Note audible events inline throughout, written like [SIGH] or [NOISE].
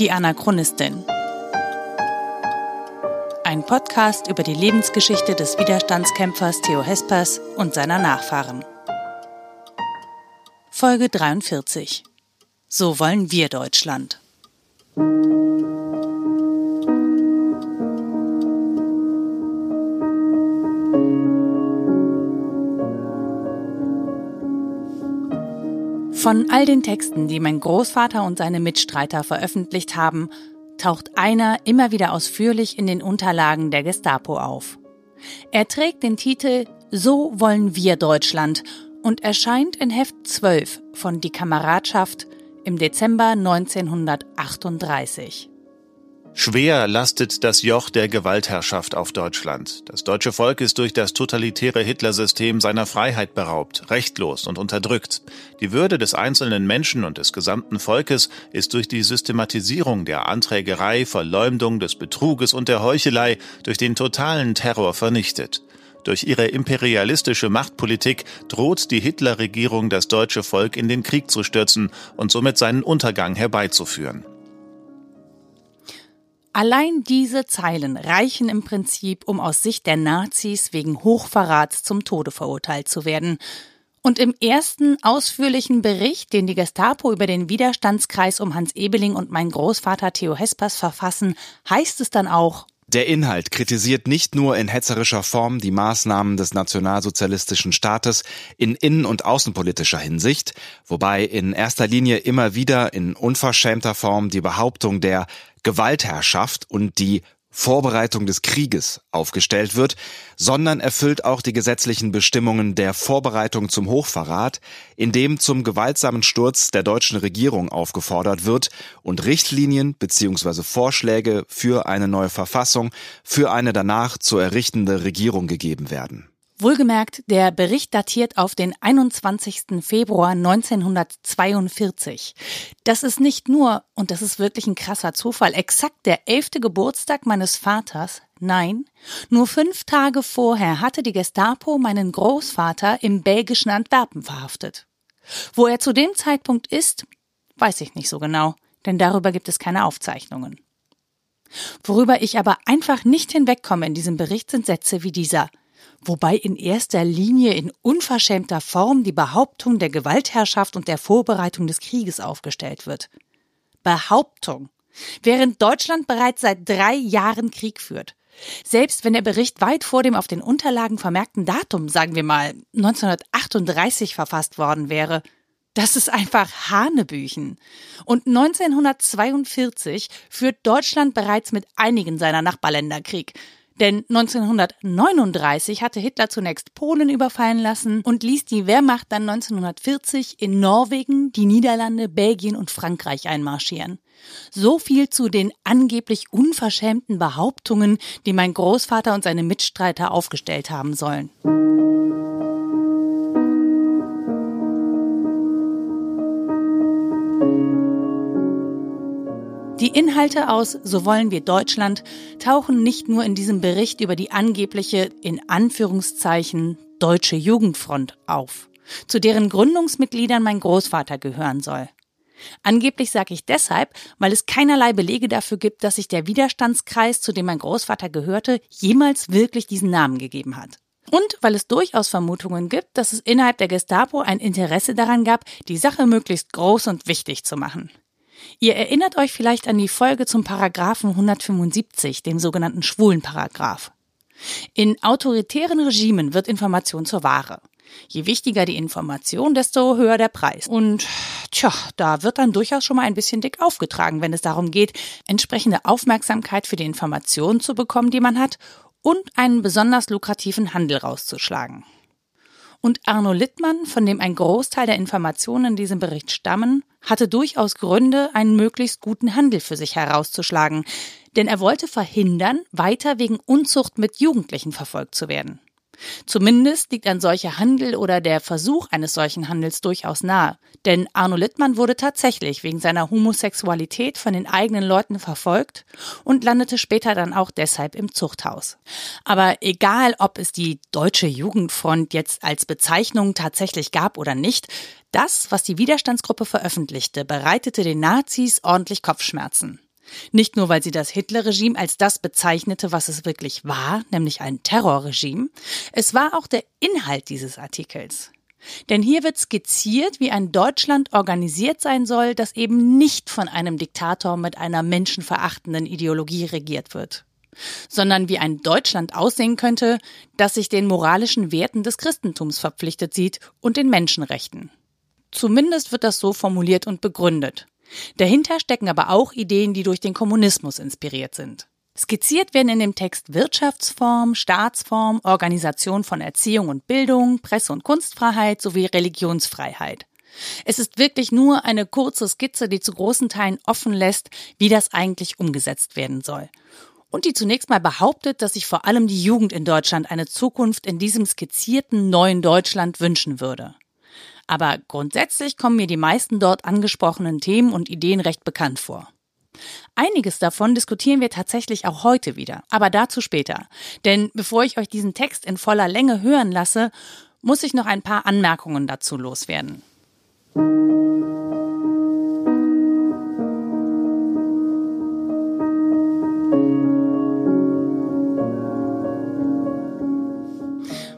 Die Anachronistin. Ein Podcast über die Lebensgeschichte des Widerstandskämpfers Theo Hespers und seiner Nachfahren. Folge 43. So wollen wir Deutschland. Von all den Texten, die mein Großvater und seine Mitstreiter veröffentlicht haben, taucht einer immer wieder ausführlich in den Unterlagen der Gestapo auf. Er trägt den Titel So wollen wir Deutschland und erscheint in Heft 12 von Die Kameradschaft im Dezember 1938. Schwer lastet das Joch der Gewaltherrschaft auf Deutschland. Das deutsche Volk ist durch das totalitäre Hitlersystem seiner Freiheit beraubt, rechtlos und unterdrückt. Die Würde des einzelnen Menschen und des gesamten Volkes ist durch die Systematisierung der Anträgerei, Verleumdung, des Betruges und der Heuchelei durch den totalen Terror vernichtet. Durch ihre imperialistische Machtpolitik droht die Hitlerregierung das deutsche Volk in den Krieg zu stürzen und somit seinen Untergang herbeizuführen. Allein diese Zeilen reichen im Prinzip, um aus Sicht der Nazis wegen Hochverrats zum Tode verurteilt zu werden. Und im ersten ausführlichen Bericht, den die Gestapo über den Widerstandskreis um Hans Ebeling und mein Großvater Theo Hespers verfassen, heißt es dann auch, der Inhalt kritisiert nicht nur in hetzerischer Form die Maßnahmen des nationalsozialistischen Staates in innen- und außenpolitischer Hinsicht, wobei in erster Linie immer wieder in unverschämter Form die Behauptung der Gewaltherrschaft und die Vorbereitung des Krieges aufgestellt wird, sondern erfüllt auch die gesetzlichen Bestimmungen der Vorbereitung zum Hochverrat, in dem zum gewaltsamen Sturz der deutschen Regierung aufgefordert wird und Richtlinien bzw. Vorschläge für eine neue Verfassung für eine danach zu errichtende Regierung gegeben werden. Wohlgemerkt, der Bericht datiert auf den 21. Februar 1942. Das ist nicht nur, und das ist wirklich ein krasser Zufall, exakt der elfte Geburtstag meines Vaters. Nein, nur fünf Tage vorher hatte die Gestapo meinen Großvater im belgischen Antwerpen verhaftet. Wo er zu dem Zeitpunkt ist, weiß ich nicht so genau, denn darüber gibt es keine Aufzeichnungen. Worüber ich aber einfach nicht hinwegkomme in diesem Bericht sind Sätze wie dieser wobei in erster Linie in unverschämter Form die Behauptung der Gewaltherrschaft und der Vorbereitung des Krieges aufgestellt wird. Behauptung. Während Deutschland bereits seit drei Jahren Krieg führt. Selbst wenn der Bericht weit vor dem auf den Unterlagen vermerkten Datum, sagen wir mal 1938 verfasst worden wäre, das ist einfach Hanebüchen. Und 1942 führt Deutschland bereits mit einigen seiner Nachbarländer Krieg. Denn 1939 hatte Hitler zunächst Polen überfallen lassen und ließ die Wehrmacht dann 1940 in Norwegen, die Niederlande, Belgien und Frankreich einmarschieren. So viel zu den angeblich unverschämten Behauptungen, die mein Großvater und seine Mitstreiter aufgestellt haben sollen. Die Inhalte aus So wollen wir Deutschland tauchen nicht nur in diesem Bericht über die angebliche, in Anführungszeichen, Deutsche Jugendfront auf, zu deren Gründungsmitgliedern mein Großvater gehören soll. Angeblich sage ich deshalb, weil es keinerlei Belege dafür gibt, dass sich der Widerstandskreis, zu dem mein Großvater gehörte, jemals wirklich diesen Namen gegeben hat. Und weil es durchaus Vermutungen gibt, dass es innerhalb der Gestapo ein Interesse daran gab, die Sache möglichst groß und wichtig zu machen. Ihr erinnert euch vielleicht an die Folge zum Paragraphen 175, dem sogenannten Schwulenparagraph. In autoritären Regimen wird Information zur Ware. Je wichtiger die Information, desto höher der Preis. Und tja, da wird dann durchaus schon mal ein bisschen dick aufgetragen, wenn es darum geht, entsprechende Aufmerksamkeit für die Informationen zu bekommen, die man hat, und einen besonders lukrativen Handel rauszuschlagen. Und Arno Littmann, von dem ein Großteil der Informationen in diesem Bericht stammen, hatte durchaus Gründe, einen möglichst guten Handel für sich herauszuschlagen, denn er wollte verhindern, weiter wegen Unzucht mit Jugendlichen verfolgt zu werden. Zumindest liegt ein solcher Handel oder der Versuch eines solchen Handels durchaus nahe. Denn Arno Littmann wurde tatsächlich wegen seiner Homosexualität von den eigenen Leuten verfolgt und landete später dann auch deshalb im Zuchthaus. Aber egal, ob es die Deutsche Jugendfront jetzt als Bezeichnung tatsächlich gab oder nicht, das, was die Widerstandsgruppe veröffentlichte, bereitete den Nazis ordentlich Kopfschmerzen. Nicht nur, weil sie das Hitlerregime als das bezeichnete, was es wirklich war, nämlich ein Terrorregime, es war auch der Inhalt dieses Artikels. Denn hier wird skizziert, wie ein Deutschland organisiert sein soll, das eben nicht von einem Diktator mit einer menschenverachtenden Ideologie regiert wird, sondern wie ein Deutschland aussehen könnte, das sich den moralischen Werten des Christentums verpflichtet sieht und den Menschenrechten. Zumindest wird das so formuliert und begründet. Dahinter stecken aber auch Ideen, die durch den Kommunismus inspiriert sind. Skizziert werden in dem Text Wirtschaftsform, Staatsform, Organisation von Erziehung und Bildung, Presse- und Kunstfreiheit sowie Religionsfreiheit. Es ist wirklich nur eine kurze Skizze, die zu großen Teilen offen lässt, wie das eigentlich umgesetzt werden soll. Und die zunächst mal behauptet, dass sich vor allem die Jugend in Deutschland eine Zukunft in diesem skizzierten neuen Deutschland wünschen würde. Aber grundsätzlich kommen mir die meisten dort angesprochenen Themen und Ideen recht bekannt vor. Einiges davon diskutieren wir tatsächlich auch heute wieder, aber dazu später. Denn bevor ich euch diesen Text in voller Länge hören lasse, muss ich noch ein paar Anmerkungen dazu loswerden.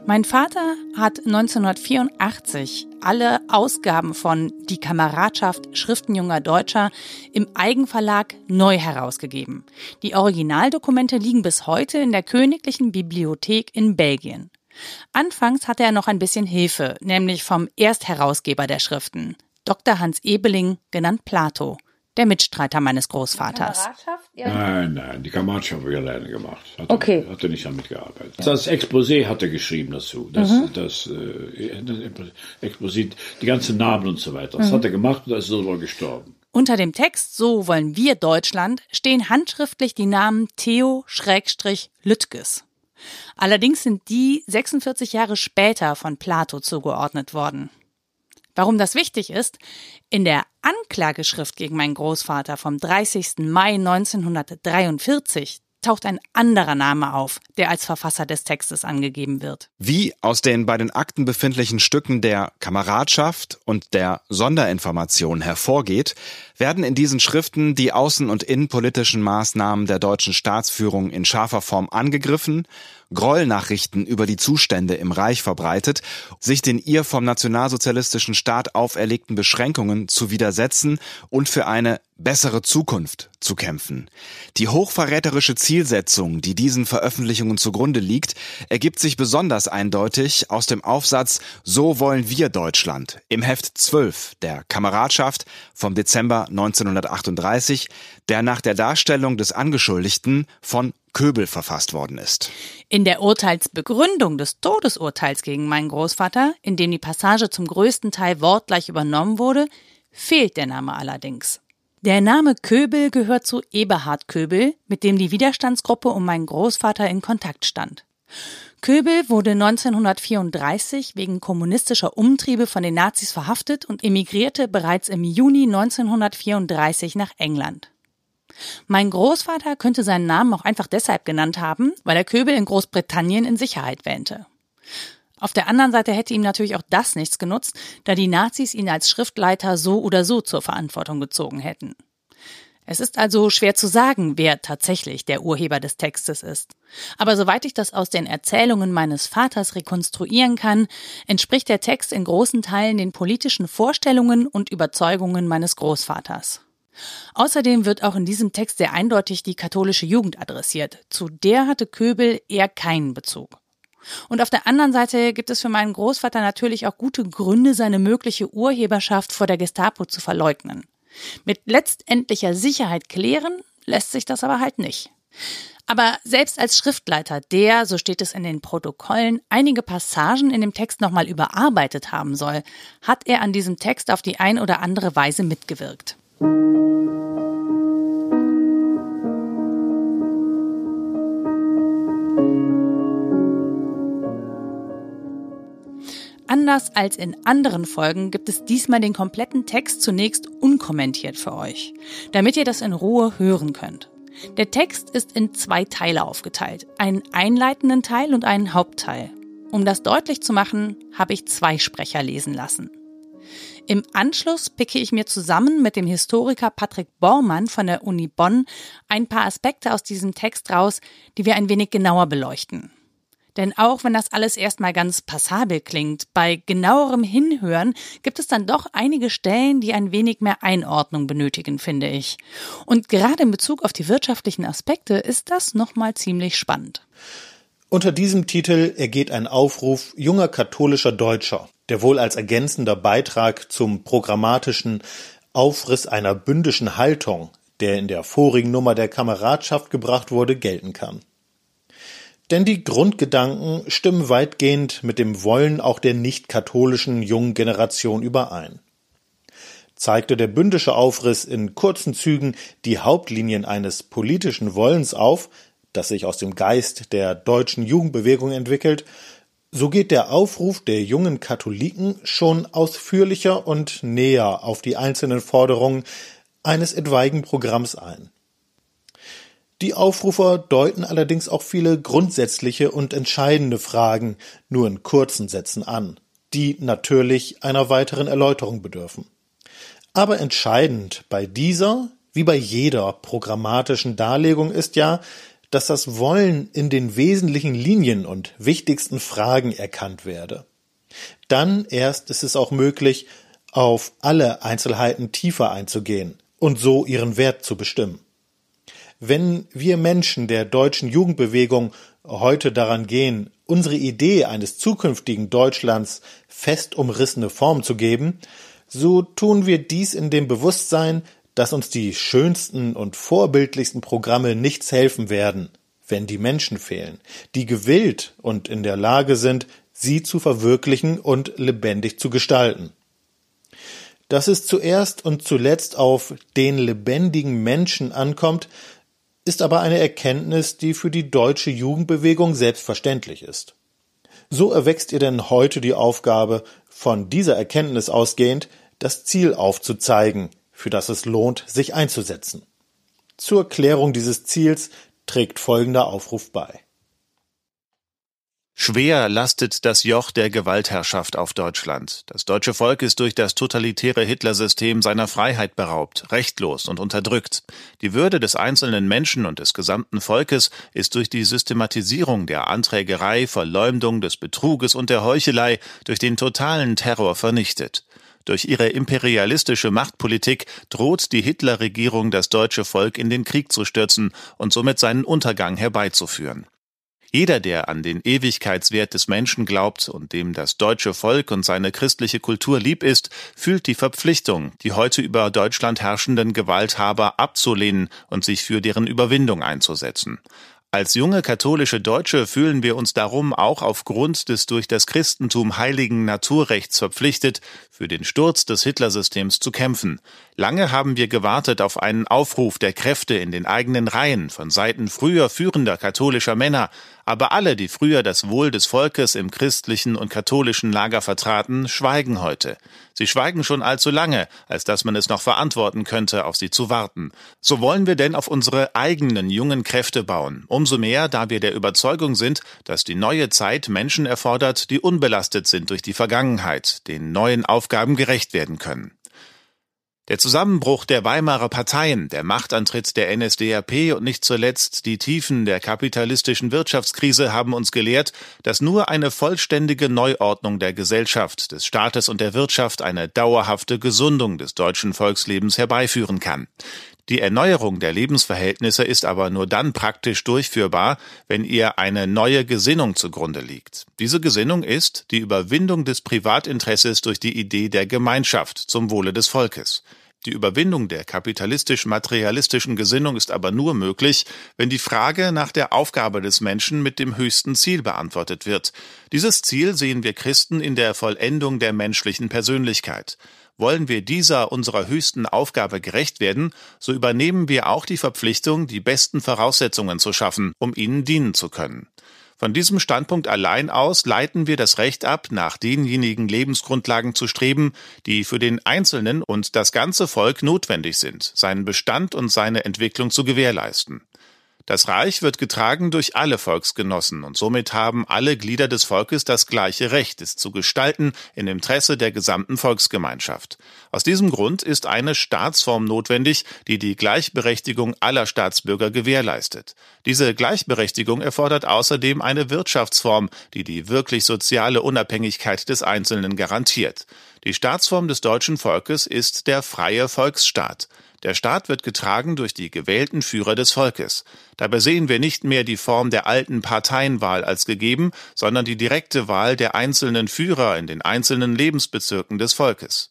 Mein Vater hat 1984 alle Ausgaben von Die Kameradschaft Schriften junger Deutscher im Eigenverlag neu herausgegeben. Die Originaldokumente liegen bis heute in der Königlichen Bibliothek in Belgien. Anfangs hatte er noch ein bisschen Hilfe, nämlich vom Erstherausgeber der Schriften, Dr. Hans Ebeling, genannt Plato der Mitstreiter meines Großvaters. Ja. Nein, nein, die Kameradschaft habe ich alleine gemacht. Hat okay. Er, hat er nicht damit gearbeitet. Das Exposé hat er geschrieben dazu. Das, mhm. das, äh, das Exposé, die ganzen Namen und so weiter. Das mhm. hat er gemacht und da ist er sogar gestorben. Unter dem Text So wollen wir Deutschland stehen handschriftlich die Namen Theo Schrägstrich Lüttges. Allerdings sind die 46 Jahre später von Plato zugeordnet worden. Warum das wichtig ist? In der Anklageschrift gegen meinen Großvater vom 30. Mai 1943 taucht ein anderer Name auf, der als Verfasser des Textes angegeben wird. Wie aus den bei den Akten befindlichen Stücken der Kameradschaft und der Sonderinformation hervorgeht, werden in diesen Schriften die außen- und innenpolitischen Maßnahmen der deutschen Staatsführung in scharfer Form angegriffen Grollnachrichten über die Zustände im Reich verbreitet, sich den ihr vom nationalsozialistischen Staat auferlegten Beschränkungen zu widersetzen und für eine bessere Zukunft zu kämpfen. Die hochverräterische Zielsetzung, die diesen Veröffentlichungen zugrunde liegt, ergibt sich besonders eindeutig aus dem Aufsatz So wollen wir Deutschland im Heft 12 der Kameradschaft vom Dezember 1938, der nach der Darstellung des Angeschuldigten von Köbel verfasst worden ist. In der Urteilsbegründung des Todesurteils gegen meinen Großvater, in dem die Passage zum größten Teil wortgleich übernommen wurde, fehlt der Name allerdings. Der Name Köbel gehört zu Eberhard Köbel, mit dem die Widerstandsgruppe um meinen Großvater in Kontakt stand. Köbel wurde 1934 wegen kommunistischer Umtriebe von den Nazis verhaftet und emigrierte bereits im Juni 1934 nach England. Mein Großvater könnte seinen Namen auch einfach deshalb genannt haben, weil er Köbel in Großbritannien in Sicherheit wähnte. Auf der anderen Seite hätte ihm natürlich auch das nichts genutzt, da die Nazis ihn als Schriftleiter so oder so zur Verantwortung gezogen hätten. Es ist also schwer zu sagen, wer tatsächlich der Urheber des Textes ist. Aber soweit ich das aus den Erzählungen meines Vaters rekonstruieren kann, entspricht der Text in großen Teilen den politischen Vorstellungen und Überzeugungen meines Großvaters. Außerdem wird auch in diesem Text sehr eindeutig die katholische Jugend adressiert. Zu der hatte Köbel eher keinen Bezug. Und auf der anderen Seite gibt es für meinen Großvater natürlich auch gute Gründe, seine mögliche Urheberschaft vor der Gestapo zu verleugnen. Mit letztendlicher Sicherheit klären lässt sich das aber halt nicht. Aber selbst als Schriftleiter, der, so steht es in den Protokollen, einige Passagen in dem Text nochmal überarbeitet haben soll, hat er an diesem Text auf die ein oder andere Weise mitgewirkt. Anders als in anderen Folgen gibt es diesmal den kompletten Text zunächst unkommentiert für euch, damit ihr das in Ruhe hören könnt. Der Text ist in zwei Teile aufgeteilt, einen einleitenden Teil und einen Hauptteil. Um das deutlich zu machen, habe ich zwei Sprecher lesen lassen. Im Anschluss picke ich mir zusammen mit dem Historiker Patrick Bormann von der Uni Bonn ein paar Aspekte aus diesem Text raus, die wir ein wenig genauer beleuchten. Denn auch wenn das alles erstmal ganz passabel klingt, bei genauerem Hinhören gibt es dann doch einige Stellen, die ein wenig mehr Einordnung benötigen, finde ich. Und gerade in Bezug auf die wirtschaftlichen Aspekte ist das nochmal ziemlich spannend. Unter diesem Titel ergeht ein Aufruf junger katholischer Deutscher, der wohl als ergänzender Beitrag zum programmatischen Aufriss einer bündischen Haltung, der in der vorigen Nummer der Kameradschaft gebracht wurde, gelten kann. Denn die Grundgedanken stimmen weitgehend mit dem Wollen auch der nicht-katholischen jungen Generation überein. Zeigte der bündische Aufriss in kurzen Zügen die Hauptlinien eines politischen Wollens auf, das sich aus dem Geist der deutschen Jugendbewegung entwickelt, so geht der Aufruf der jungen Katholiken schon ausführlicher und näher auf die einzelnen Forderungen eines etwaigen Programms ein. Die Aufrufer deuten allerdings auch viele grundsätzliche und entscheidende Fragen nur in kurzen Sätzen an, die natürlich einer weiteren Erläuterung bedürfen. Aber entscheidend bei dieser wie bei jeder programmatischen Darlegung ist ja, dass das Wollen in den wesentlichen Linien und wichtigsten Fragen erkannt werde. Dann erst ist es auch möglich, auf alle Einzelheiten tiefer einzugehen und so ihren Wert zu bestimmen. Wenn wir Menschen der deutschen Jugendbewegung heute daran gehen, unsere Idee eines zukünftigen Deutschlands fest umrissene Form zu geben, so tun wir dies in dem Bewusstsein, dass uns die schönsten und vorbildlichsten Programme nichts helfen werden, wenn die Menschen fehlen, die gewillt und in der Lage sind, sie zu verwirklichen und lebendig zu gestalten. Dass es zuerst und zuletzt auf den lebendigen Menschen ankommt, ist aber eine Erkenntnis, die für die deutsche Jugendbewegung selbstverständlich ist. So erwächst ihr denn heute die Aufgabe, von dieser Erkenntnis ausgehend das Ziel aufzuzeigen, für das es lohnt, sich einzusetzen. Zur Klärung dieses Ziels trägt folgender Aufruf bei. Schwer lastet das Joch der Gewaltherrschaft auf Deutschland. Das deutsche Volk ist durch das totalitäre Hitlersystem seiner Freiheit beraubt, rechtlos und unterdrückt. Die Würde des einzelnen Menschen und des gesamten Volkes ist durch die Systematisierung der Anträgerei, Verleumdung, des Betruges und der Heuchelei durch den totalen Terror vernichtet. Durch ihre imperialistische Machtpolitik droht die Hitlerregierung das deutsche Volk in den Krieg zu stürzen und somit seinen Untergang herbeizuführen. Jeder, der an den Ewigkeitswert des Menschen glaubt und dem das deutsche Volk und seine christliche Kultur lieb ist, fühlt die Verpflichtung, die heute über Deutschland herrschenden Gewalthaber abzulehnen und sich für deren Überwindung einzusetzen. Als junge katholische Deutsche fühlen wir uns darum auch aufgrund des durch das Christentum heiligen Naturrechts verpflichtet, für den Sturz des Hitlersystems zu kämpfen. Lange haben wir gewartet auf einen Aufruf der Kräfte in den eigenen Reihen von Seiten früher führender katholischer Männer, aber alle, die früher das Wohl des Volkes im christlichen und katholischen Lager vertraten, schweigen heute. Sie schweigen schon allzu lange, als dass man es noch verantworten könnte, auf sie zu warten. So wollen wir denn auf unsere eigenen jungen Kräfte bauen, umso mehr, da wir der Überzeugung sind, dass die neue Zeit Menschen erfordert, die unbelastet sind durch die Vergangenheit, den neuen Aufgaben gerecht werden können. Der Zusammenbruch der Weimarer Parteien, der Machtantritt der NSDAP und nicht zuletzt die Tiefen der kapitalistischen Wirtschaftskrise haben uns gelehrt, dass nur eine vollständige Neuordnung der Gesellschaft, des Staates und der Wirtschaft eine dauerhafte Gesundung des deutschen Volkslebens herbeiführen kann. Die Erneuerung der Lebensverhältnisse ist aber nur dann praktisch durchführbar, wenn ihr eine neue Gesinnung zugrunde liegt. Diese Gesinnung ist die Überwindung des Privatinteresses durch die Idee der Gemeinschaft zum Wohle des Volkes. Die Überwindung der kapitalistisch-materialistischen Gesinnung ist aber nur möglich, wenn die Frage nach der Aufgabe des Menschen mit dem höchsten Ziel beantwortet wird. Dieses Ziel sehen wir Christen in der Vollendung der menschlichen Persönlichkeit. Wollen wir dieser unserer höchsten Aufgabe gerecht werden, so übernehmen wir auch die Verpflichtung, die besten Voraussetzungen zu schaffen, um ihnen dienen zu können. Von diesem Standpunkt allein aus leiten wir das Recht ab, nach denjenigen Lebensgrundlagen zu streben, die für den Einzelnen und das ganze Volk notwendig sind, seinen Bestand und seine Entwicklung zu gewährleisten. Das Reich wird getragen durch alle Volksgenossen und somit haben alle Glieder des Volkes das gleiche Recht, es zu gestalten im Interesse der gesamten Volksgemeinschaft. Aus diesem Grund ist eine Staatsform notwendig, die die Gleichberechtigung aller Staatsbürger gewährleistet. Diese Gleichberechtigung erfordert außerdem eine Wirtschaftsform, die die wirklich soziale Unabhängigkeit des Einzelnen garantiert. Die Staatsform des deutschen Volkes ist der freie Volksstaat. Der Staat wird getragen durch die gewählten Führer des Volkes. Dabei sehen wir nicht mehr die Form der alten Parteienwahl als gegeben, sondern die direkte Wahl der einzelnen Führer in den einzelnen Lebensbezirken des Volkes.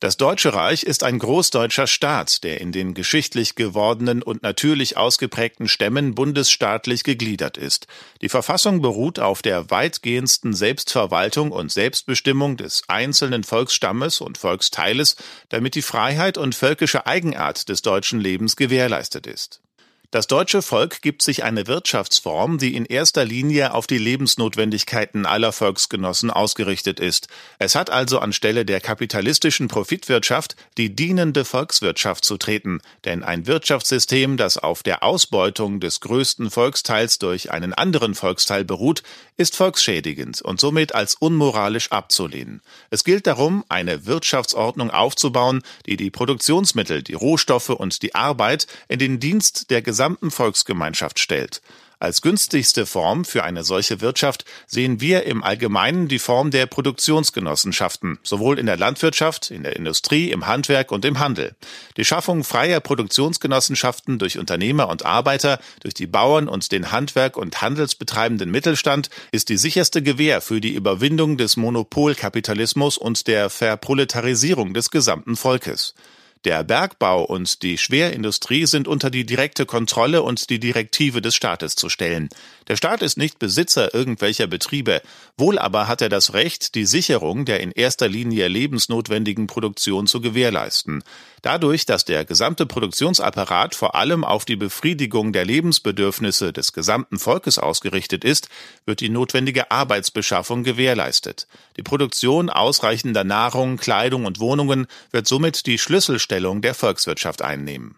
Das Deutsche Reich ist ein großdeutscher Staat, der in den geschichtlich gewordenen und natürlich ausgeprägten Stämmen bundesstaatlich gegliedert ist. Die Verfassung beruht auf der weitgehendsten Selbstverwaltung und Selbstbestimmung des einzelnen Volksstammes und Volksteiles, damit die Freiheit und völkische Eigenart des deutschen Lebens gewährleistet ist. Das deutsche Volk gibt sich eine Wirtschaftsform, die in erster Linie auf die Lebensnotwendigkeiten aller Volksgenossen ausgerichtet ist. Es hat also anstelle der kapitalistischen Profitwirtschaft die dienende Volkswirtschaft zu treten, denn ein Wirtschaftssystem, das auf der Ausbeutung des größten Volksteils durch einen anderen Volksteil beruht, ist volksschädigend und somit als unmoralisch abzulehnen. Es gilt darum, eine Wirtschaftsordnung aufzubauen, die die Produktionsmittel, die Rohstoffe und die Arbeit in den Dienst der gesamten Volksgemeinschaft stellt. Als günstigste Form für eine solche Wirtschaft sehen wir im Allgemeinen die Form der Produktionsgenossenschaften, sowohl in der Landwirtschaft, in der Industrie, im Handwerk und im Handel. Die Schaffung freier Produktionsgenossenschaften durch Unternehmer und Arbeiter, durch die Bauern und den Handwerk- und handelsbetreibenden Mittelstand ist die sicherste Gewähr für die Überwindung des Monopolkapitalismus und der Verproletarisierung des gesamten Volkes. Der Bergbau und die Schwerindustrie sind unter die direkte Kontrolle und die Direktive des Staates zu stellen. Der Staat ist nicht Besitzer irgendwelcher Betriebe, wohl aber hat er das Recht, die Sicherung der in erster Linie lebensnotwendigen Produktion zu gewährleisten. Dadurch, dass der gesamte Produktionsapparat vor allem auf die Befriedigung der Lebensbedürfnisse des gesamten Volkes ausgerichtet ist, wird die notwendige Arbeitsbeschaffung gewährleistet. Die Produktion ausreichender Nahrung, Kleidung und Wohnungen wird somit die Schlüsselstellung der Volkswirtschaft einnehmen.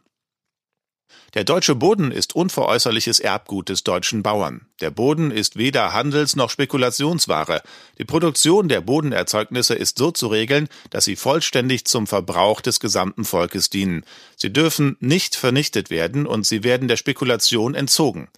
Der deutsche Boden ist unveräußerliches Erbgut des deutschen Bauern. Der Boden ist weder Handels- noch Spekulationsware. Die Produktion der Bodenerzeugnisse ist so zu regeln, dass sie vollständig zum Verbrauch des gesamten Volkes dienen. Sie dürfen nicht vernichtet werden und sie werden der Spekulation entzogen.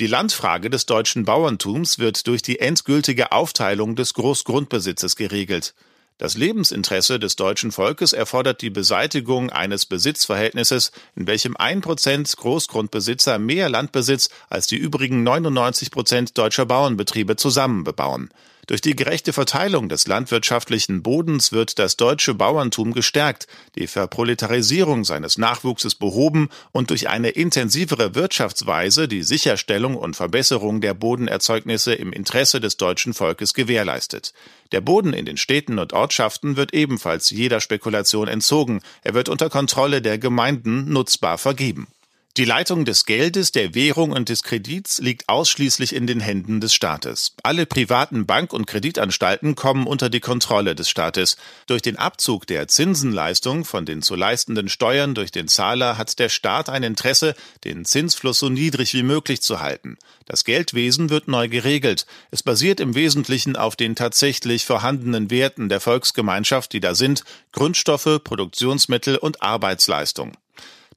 Die Landfrage des deutschen Bauerntums wird durch die endgültige Aufteilung des Großgrundbesitzes geregelt. Das Lebensinteresse des deutschen Volkes erfordert die Beseitigung eines Besitzverhältnisses, in welchem ein Prozent Großgrundbesitzer mehr Land besitzt als die übrigen 99 Prozent deutscher Bauernbetriebe zusammen bebauen. Durch die gerechte Verteilung des landwirtschaftlichen Bodens wird das deutsche Bauerntum gestärkt, die Verproletarisierung seines Nachwuchses behoben und durch eine intensivere Wirtschaftsweise die Sicherstellung und Verbesserung der Bodenerzeugnisse im Interesse des deutschen Volkes gewährleistet. Der Boden in den Städten und Ortschaften wird ebenfalls jeder Spekulation entzogen, er wird unter Kontrolle der Gemeinden nutzbar vergeben. Die Leitung des Geldes, der Währung und des Kredits liegt ausschließlich in den Händen des Staates. Alle privaten Bank- und Kreditanstalten kommen unter die Kontrolle des Staates. Durch den Abzug der Zinsenleistung von den zu leistenden Steuern durch den Zahler hat der Staat ein Interesse, den Zinsfluss so niedrig wie möglich zu halten. Das Geldwesen wird neu geregelt. Es basiert im Wesentlichen auf den tatsächlich vorhandenen Werten der Volksgemeinschaft, die da sind Grundstoffe, Produktionsmittel und Arbeitsleistung.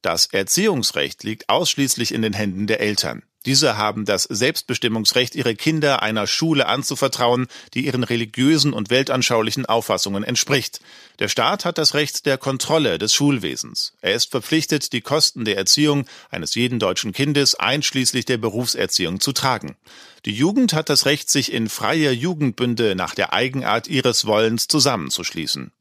Das Erziehungsrecht liegt ausschließlich in den Händen der Eltern. Diese haben das Selbstbestimmungsrecht, ihre Kinder einer Schule anzuvertrauen, die ihren religiösen und weltanschaulichen Auffassungen entspricht. Der Staat hat das Recht der Kontrolle des Schulwesens. Er ist verpflichtet, die Kosten der Erziehung eines jeden deutschen Kindes einschließlich der Berufserziehung zu tragen. Die Jugend hat das Recht, sich in freie Jugendbünde nach der Eigenart ihres Wollens zusammenzuschließen.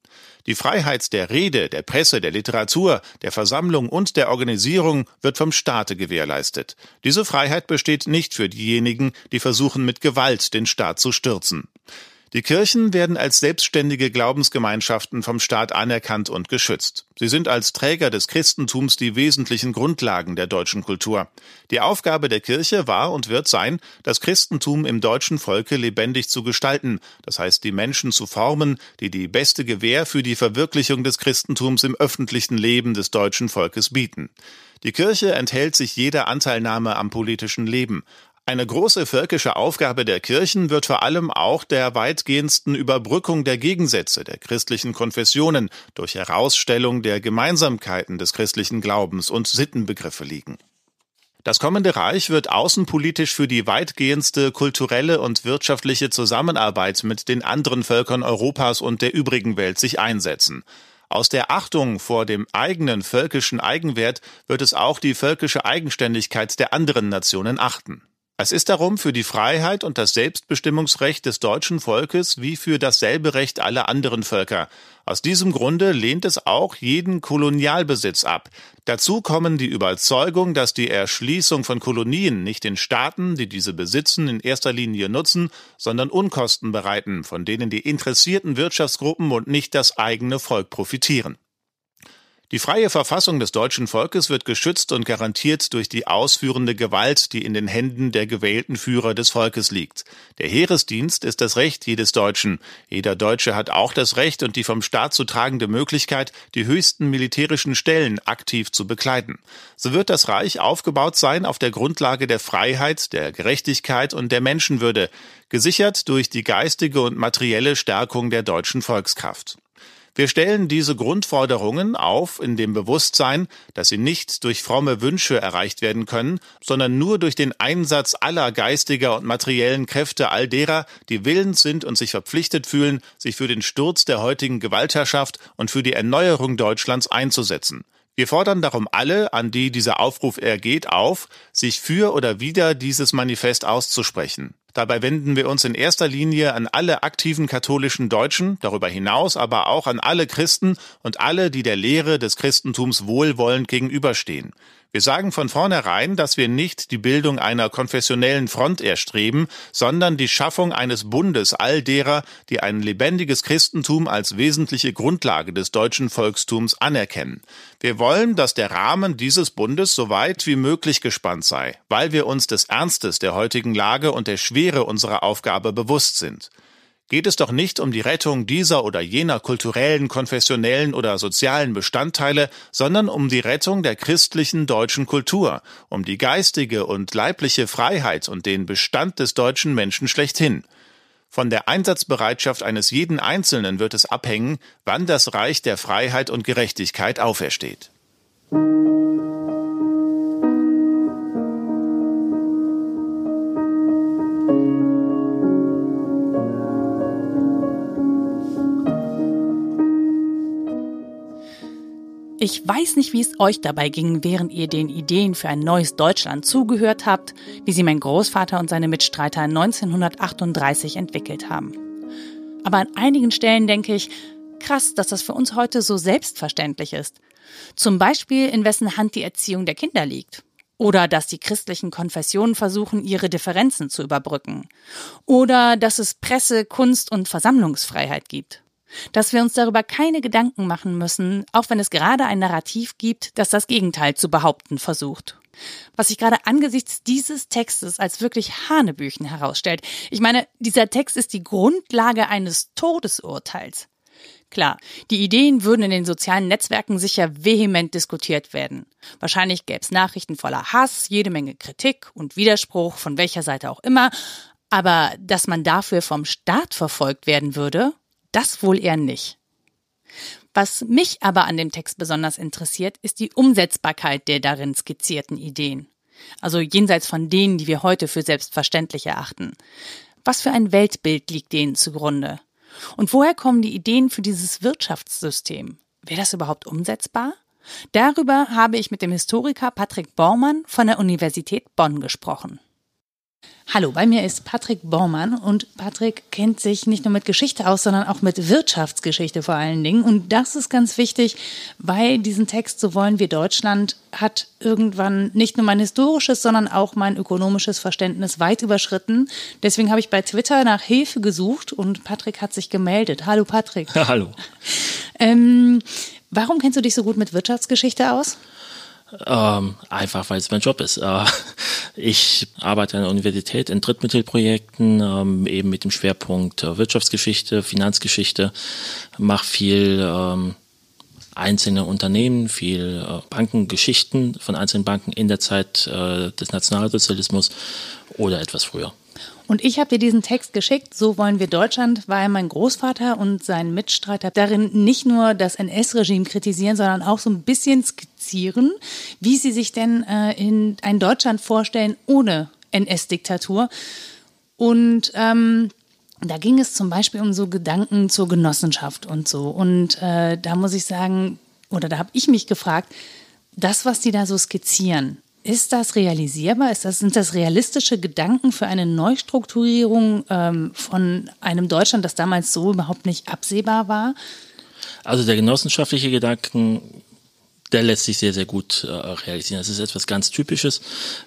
Die Freiheit der Rede, der Presse, der Literatur, der Versammlung und der Organisierung wird vom Staate gewährleistet. Diese Freiheit besteht nicht für diejenigen, die versuchen mit Gewalt den Staat zu stürzen. Die Kirchen werden als selbstständige Glaubensgemeinschaften vom Staat anerkannt und geschützt. Sie sind als Träger des Christentums die wesentlichen Grundlagen der deutschen Kultur. Die Aufgabe der Kirche war und wird sein, das Christentum im deutschen Volke lebendig zu gestalten, das heißt die Menschen zu formen, die die beste Gewähr für die Verwirklichung des Christentums im öffentlichen Leben des deutschen Volkes bieten. Die Kirche enthält sich jeder Anteilnahme am politischen Leben. Eine große völkische Aufgabe der Kirchen wird vor allem auch der weitgehendsten Überbrückung der Gegensätze der christlichen Konfessionen durch Herausstellung der Gemeinsamkeiten des christlichen Glaubens und Sittenbegriffe liegen. Das kommende Reich wird außenpolitisch für die weitgehendste kulturelle und wirtschaftliche Zusammenarbeit mit den anderen Völkern Europas und der übrigen Welt sich einsetzen. Aus der Achtung vor dem eigenen völkischen Eigenwert wird es auch die völkische Eigenständigkeit der anderen Nationen achten. Es ist darum für die Freiheit und das Selbstbestimmungsrecht des deutschen Volkes wie für dasselbe Recht aller anderen Völker. Aus diesem Grunde lehnt es auch jeden Kolonialbesitz ab. Dazu kommen die Überzeugung, dass die Erschließung von Kolonien nicht den Staaten, die diese besitzen, in erster Linie nutzen, sondern Unkosten bereiten, von denen die interessierten Wirtschaftsgruppen und nicht das eigene Volk profitieren. Die freie Verfassung des deutschen Volkes wird geschützt und garantiert durch die ausführende Gewalt, die in den Händen der gewählten Führer des Volkes liegt. Der Heeresdienst ist das Recht jedes Deutschen. Jeder Deutsche hat auch das Recht und die vom Staat zu tragende Möglichkeit, die höchsten militärischen Stellen aktiv zu bekleiden. So wird das Reich aufgebaut sein auf der Grundlage der Freiheit, der Gerechtigkeit und der Menschenwürde, gesichert durch die geistige und materielle Stärkung der deutschen Volkskraft. Wir stellen diese Grundforderungen auf in dem Bewusstsein, dass sie nicht durch fromme Wünsche erreicht werden können, sondern nur durch den Einsatz aller geistiger und materiellen Kräfte all derer, die willens sind und sich verpflichtet fühlen, sich für den Sturz der heutigen Gewaltherrschaft und für die Erneuerung Deutschlands einzusetzen. Wir fordern darum alle, an die dieser Aufruf ergeht, auf, sich für oder wider dieses Manifest auszusprechen. Dabei wenden wir uns in erster Linie an alle aktiven katholischen Deutschen, darüber hinaus aber auch an alle Christen und alle, die der Lehre des Christentums wohlwollend gegenüberstehen. Wir sagen von vornherein, dass wir nicht die Bildung einer konfessionellen Front erstreben, sondern die Schaffung eines Bundes all derer, die ein lebendiges Christentum als wesentliche Grundlage des deutschen Volkstums anerkennen. Wir wollen, dass der Rahmen dieses Bundes so weit wie möglich gespannt sei, weil wir uns des Ernstes der heutigen Lage und der Schwere unserer Aufgabe bewusst sind geht es doch nicht um die Rettung dieser oder jener kulturellen, konfessionellen oder sozialen Bestandteile, sondern um die Rettung der christlichen deutschen Kultur, um die geistige und leibliche Freiheit und den Bestand des deutschen Menschen schlechthin. Von der Einsatzbereitschaft eines jeden Einzelnen wird es abhängen, wann das Reich der Freiheit und Gerechtigkeit aufersteht. Ich weiß nicht, wie es euch dabei ging, während ihr den Ideen für ein neues Deutschland zugehört habt, wie sie mein Großvater und seine Mitstreiter 1938 entwickelt haben. Aber an einigen Stellen denke ich, krass, dass das für uns heute so selbstverständlich ist. Zum Beispiel, in wessen Hand die Erziehung der Kinder liegt. Oder dass die christlichen Konfessionen versuchen, ihre Differenzen zu überbrücken. Oder dass es Presse, Kunst und Versammlungsfreiheit gibt. Dass wir uns darüber keine Gedanken machen müssen, auch wenn es gerade ein Narrativ gibt, das das Gegenteil zu behaupten versucht. Was sich gerade angesichts dieses Textes als wirklich Hanebüchen herausstellt. Ich meine, dieser Text ist die Grundlage eines Todesurteils. Klar, die Ideen würden in den sozialen Netzwerken sicher vehement diskutiert werden. Wahrscheinlich gäbe es Nachrichten voller Hass, jede Menge Kritik und Widerspruch, von welcher Seite auch immer. Aber dass man dafür vom Staat verfolgt werden würde, das wohl eher nicht. Was mich aber an dem Text besonders interessiert, ist die Umsetzbarkeit der darin skizzierten Ideen. Also jenseits von denen, die wir heute für selbstverständlich erachten. Was für ein Weltbild liegt denen zugrunde? Und woher kommen die Ideen für dieses Wirtschaftssystem? Wäre das überhaupt umsetzbar? Darüber habe ich mit dem Historiker Patrick Bormann von der Universität Bonn gesprochen. Hallo, bei mir ist Patrick Baumann und Patrick kennt sich nicht nur mit Geschichte aus, sondern auch mit Wirtschaftsgeschichte vor allen Dingen. Und das ist ganz wichtig, weil diesen Text So wollen wir Deutschland hat irgendwann nicht nur mein historisches, sondern auch mein ökonomisches Verständnis weit überschritten. Deswegen habe ich bei Twitter nach Hilfe gesucht und Patrick hat sich gemeldet. Hallo Patrick. Ja, [LAUGHS] hallo. Ähm, warum kennst du dich so gut mit Wirtschaftsgeschichte aus? Ähm, einfach, weil es mein Job ist. Äh, [LAUGHS] ich arbeite an der Universität in Drittmittelprojekten, ähm, eben mit dem Schwerpunkt äh, Wirtschaftsgeschichte, Finanzgeschichte, mache viel ähm, einzelne Unternehmen, viel äh, Bankengeschichten von einzelnen Banken in der Zeit äh, des Nationalsozialismus oder etwas früher. Und ich habe dir diesen Text geschickt, so wollen wir Deutschland, weil mein Großvater und sein Mitstreiter darin nicht nur das NS-Regime kritisieren, sondern auch so ein bisschen skizzieren, wie sie sich denn äh, in ein Deutschland vorstellen ohne NS-Diktatur. Und ähm, da ging es zum Beispiel um so Gedanken zur Genossenschaft und so. Und äh, da muss ich sagen, oder da habe ich mich gefragt, das, was die da so skizzieren, ist das realisierbar? Ist das, sind das realistische Gedanken für eine Neustrukturierung ähm, von einem Deutschland, das damals so überhaupt nicht absehbar war? Also der genossenschaftliche Gedanken, der lässt sich sehr, sehr gut äh, realisieren. Das ist etwas ganz Typisches,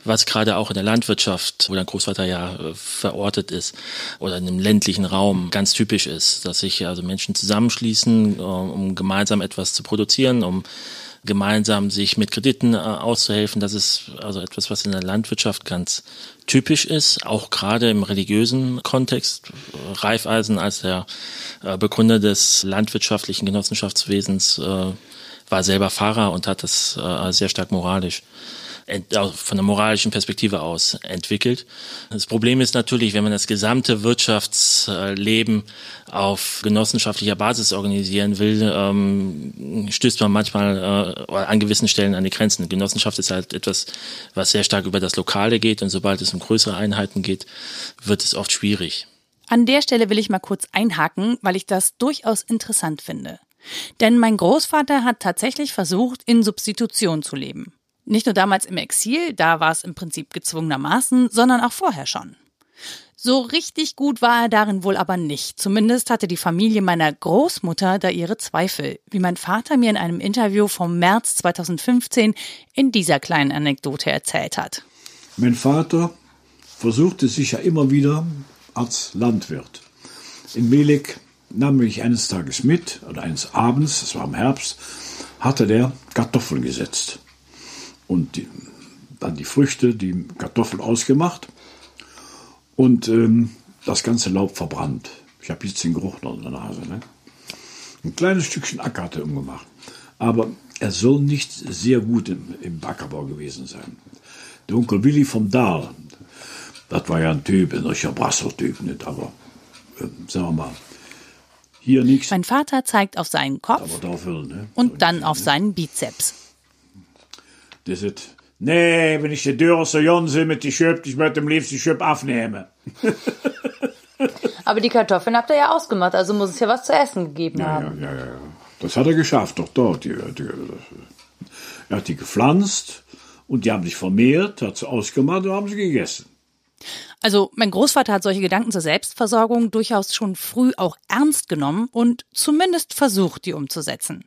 was gerade auch in der Landwirtschaft, wo dein Großvater ja äh, verortet ist, oder in einem ländlichen Raum ganz typisch ist, dass sich also Menschen zusammenschließen, äh, um gemeinsam etwas zu produzieren, um gemeinsam sich mit Krediten äh, auszuhelfen. Das ist also etwas, was in der Landwirtschaft ganz typisch ist, auch gerade im religiösen Kontext. Raiffeisen als der äh, Begründer des landwirtschaftlichen Genossenschaftswesens äh, war selber Pfarrer und hat das äh, sehr stark moralisch von der moralischen Perspektive aus entwickelt. Das Problem ist natürlich, wenn man das gesamte Wirtschaftsleben auf genossenschaftlicher Basis organisieren will, ähm, stößt man manchmal äh, an gewissen Stellen an die Grenzen. Genossenschaft ist halt etwas, was sehr stark über das Lokale geht und sobald es um größere Einheiten geht, wird es oft schwierig. An der Stelle will ich mal kurz einhaken, weil ich das durchaus interessant finde. Denn mein Großvater hat tatsächlich versucht, in Substitution zu leben. Nicht nur damals im Exil, da war es im Prinzip gezwungenermaßen, sondern auch vorher schon. So richtig gut war er darin wohl aber nicht. Zumindest hatte die Familie meiner Großmutter da ihre Zweifel, wie mein Vater mir in einem Interview vom März 2015 in dieser kleinen Anekdote erzählt hat. Mein Vater versuchte sich ja immer wieder als Landwirt. In Melik nahm mich eines Tages mit, oder eines Abends, es war im Herbst, hatte der Kartoffeln gesetzt und die, dann die Früchte, die Kartoffeln ausgemacht und ähm, das ganze Laub verbrannt. Ich habe jetzt den Geruch noch in der Nase. Ne? Ein kleines Stückchen Acker hat er umgemacht. Aber er soll nicht sehr gut im, im Ackerbau gewesen sein. Der Onkel Willi vom Dahl, das war ja ein Typ, ein richtiger Brasser-Typ, nicht? Aber äh, sagen wir mal, hier nichts. Mein Vater zeigt auf seinen Kopf will, ne? und dann auf seinen Bizeps. Das ist, nee, wenn ich die Dürre so Jonse mit die Schöp, ich möchte am liebsten die Schöp aufnehmen. Aber die Kartoffeln habt ihr ja ausgemacht, also muss es ja was zu essen gegeben ja, haben. Ja, ja, ja. Das hat er geschafft, doch dort. Die, die, er hat die gepflanzt und die haben sich vermehrt, hat sie ausgemacht und haben sie gegessen. Also mein Großvater hat solche Gedanken zur Selbstversorgung durchaus schon früh auch ernst genommen und zumindest versucht, die umzusetzen.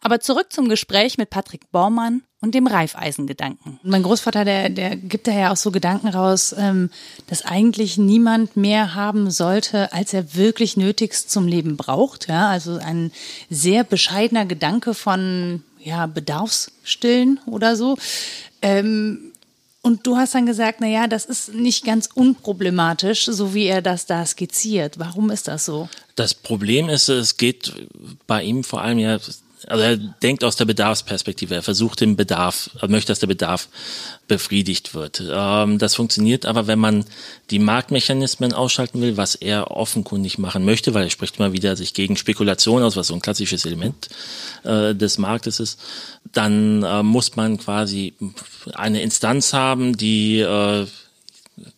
Aber zurück zum Gespräch mit Patrick Bormann und dem Reifeisengedanken. Mein Großvater, der, der gibt da ja auch so Gedanken raus, ähm, dass eigentlich niemand mehr haben sollte, als er wirklich nötigst zum Leben braucht. Ja, also ein sehr bescheidener Gedanke von ja, Bedarfsstillen oder so. Ähm, und du hast dann gesagt, na ja, das ist nicht ganz unproblematisch, so wie er das da skizziert. Warum ist das so? Das Problem ist, es geht bei ihm vor allem ja also er denkt aus der Bedarfsperspektive. Er versucht den Bedarf, er möchte, dass der Bedarf befriedigt wird. Ähm, das funktioniert aber, wenn man die Marktmechanismen ausschalten will, was er offenkundig machen möchte, weil er spricht immer wieder sich gegen Spekulation aus, was so ein klassisches Element äh, des Marktes ist, dann äh, muss man quasi eine Instanz haben, die äh,